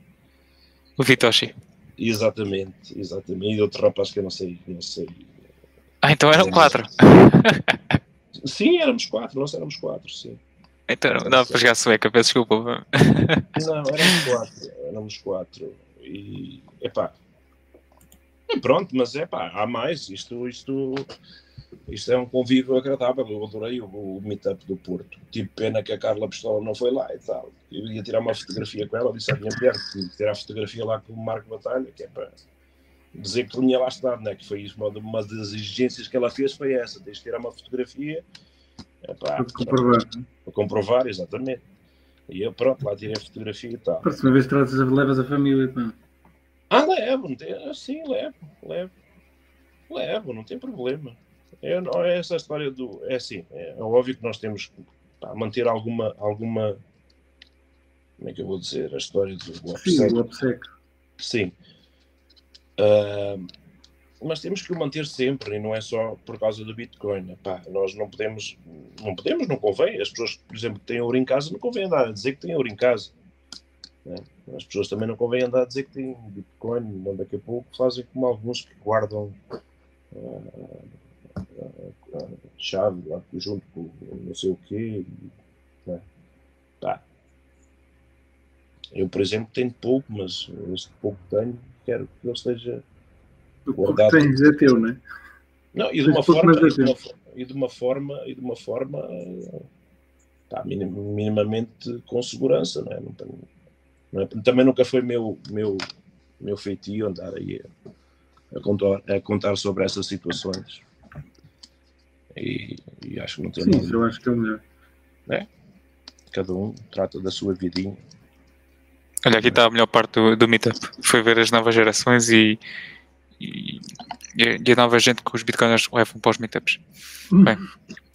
O Vitoshi. Exatamente, exatamente. E outro rapaz que eu não sei, não sei. Ah, então eram quatro. Sim, éramos quatro, nós éramos quatro, sim. Então não dá para jogar sueca, peço desculpa. Não, éramos quatro. Éramos quatro. E epá. E pronto, mas é pá, há mais. Isto, isto, isto é um convívio agradável. Eu adorei o, o meetup do Porto. Tive pena que a Carla Pistola não foi lá e tal. Eu ia tirar uma fotografia com ela, disse à minha mulher que tirar a fotografia lá com o Marco Batalha, que é para dizer que tinha lá estado, né? que foi isso, uma, uma das exigências que ela fez foi essa, tens de tirar uma fotografia para comprovar. Para comprovar, exatamente. E eu, pronto, lá tirei a fotografia e tal. Próxima vez trazes, levas a família, pá. Ah, levo, tem, sim, levo, levo. Levo, não tem problema. É, não, é essa história do. É assim, é, é óbvio que nós temos que manter alguma, alguma. Como é que eu vou dizer? A história do OPSEC. Sim. Sim. Uh, mas temos que o manter sempre e não é só por causa do Bitcoin. Epá, nós não podemos, não podemos, não convém. As pessoas, por exemplo, que têm ouro em casa, não convém andar a dizer que têm ouro em casa. Né? As pessoas também não convém andar a dizer que têm Bitcoin, não daqui a pouco fazem como alguns que guardam uh, uh, uh, chave lá junto com não sei o quê. Né? Tá. Eu, por exemplo, tenho pouco, mas este pouco que tenho, quero que ele esteja o que tens é teu, não é? Não, e de uma forma, e de uma, e de uma forma, e de uma forma tá, minimamente com segurança, não é? Não, não é? Também nunca foi meu, meu, meu feitio andar aí a, a, contar, a contar sobre essas situações. E, e acho que não tem Sim, nada. eu acho que é o melhor. É? Cada um trata da sua vidinha. Olha, aqui está a melhor parte do, do Meetup. Foi ver as novas gerações e e, e a nova gente que os bitcoiners levam para os meetups. Hum. Bem,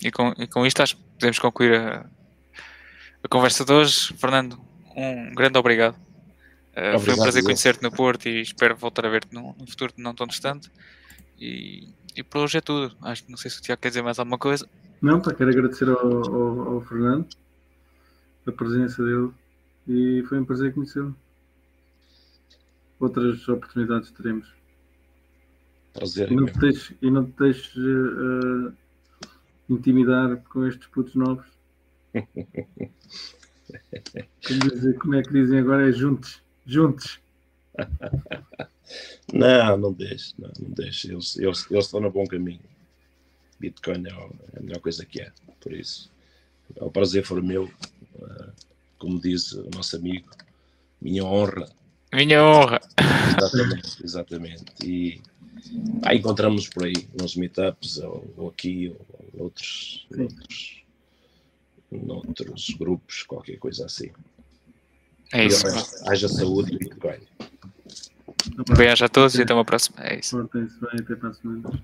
e com, e com isto acho que podemos concluir a, a conversa de hoje. Fernando, um grande obrigado. Uh, foi um prazer conhecer-te no Porto e espero voltar a ver-te no, no, futuro não tão distante. E, e por hoje é tudo. Acho que não sei se o Tiago quer dizer mais alguma coisa. Não, pá, quero agradecer ao, ao, ao Fernando a presença dele e foi um prazer conhecê-lo. Outras oportunidades teremos. Prazer. E não te deixes, e não te deixes uh, intimidar com estes putos novos. como, como é que dizem agora? É juntos. Juntos. não, não deixe, não, não deixe. Eles, eles, eles estão no bom caminho. Bitcoin é a melhor coisa que é. Por isso, é um prazer for meu. Uh, como diz o nosso amigo, minha honra. Minha honra. Exatamente, exatamente. E ah, encontramos por aí nos meetups ou, ou aqui ou outros, outros, noutros grupos, qualquer coisa assim. É isso. haja saúde e. Um beijo a todos e até uma próxima. É isso. Portem-se bem, até para a semana.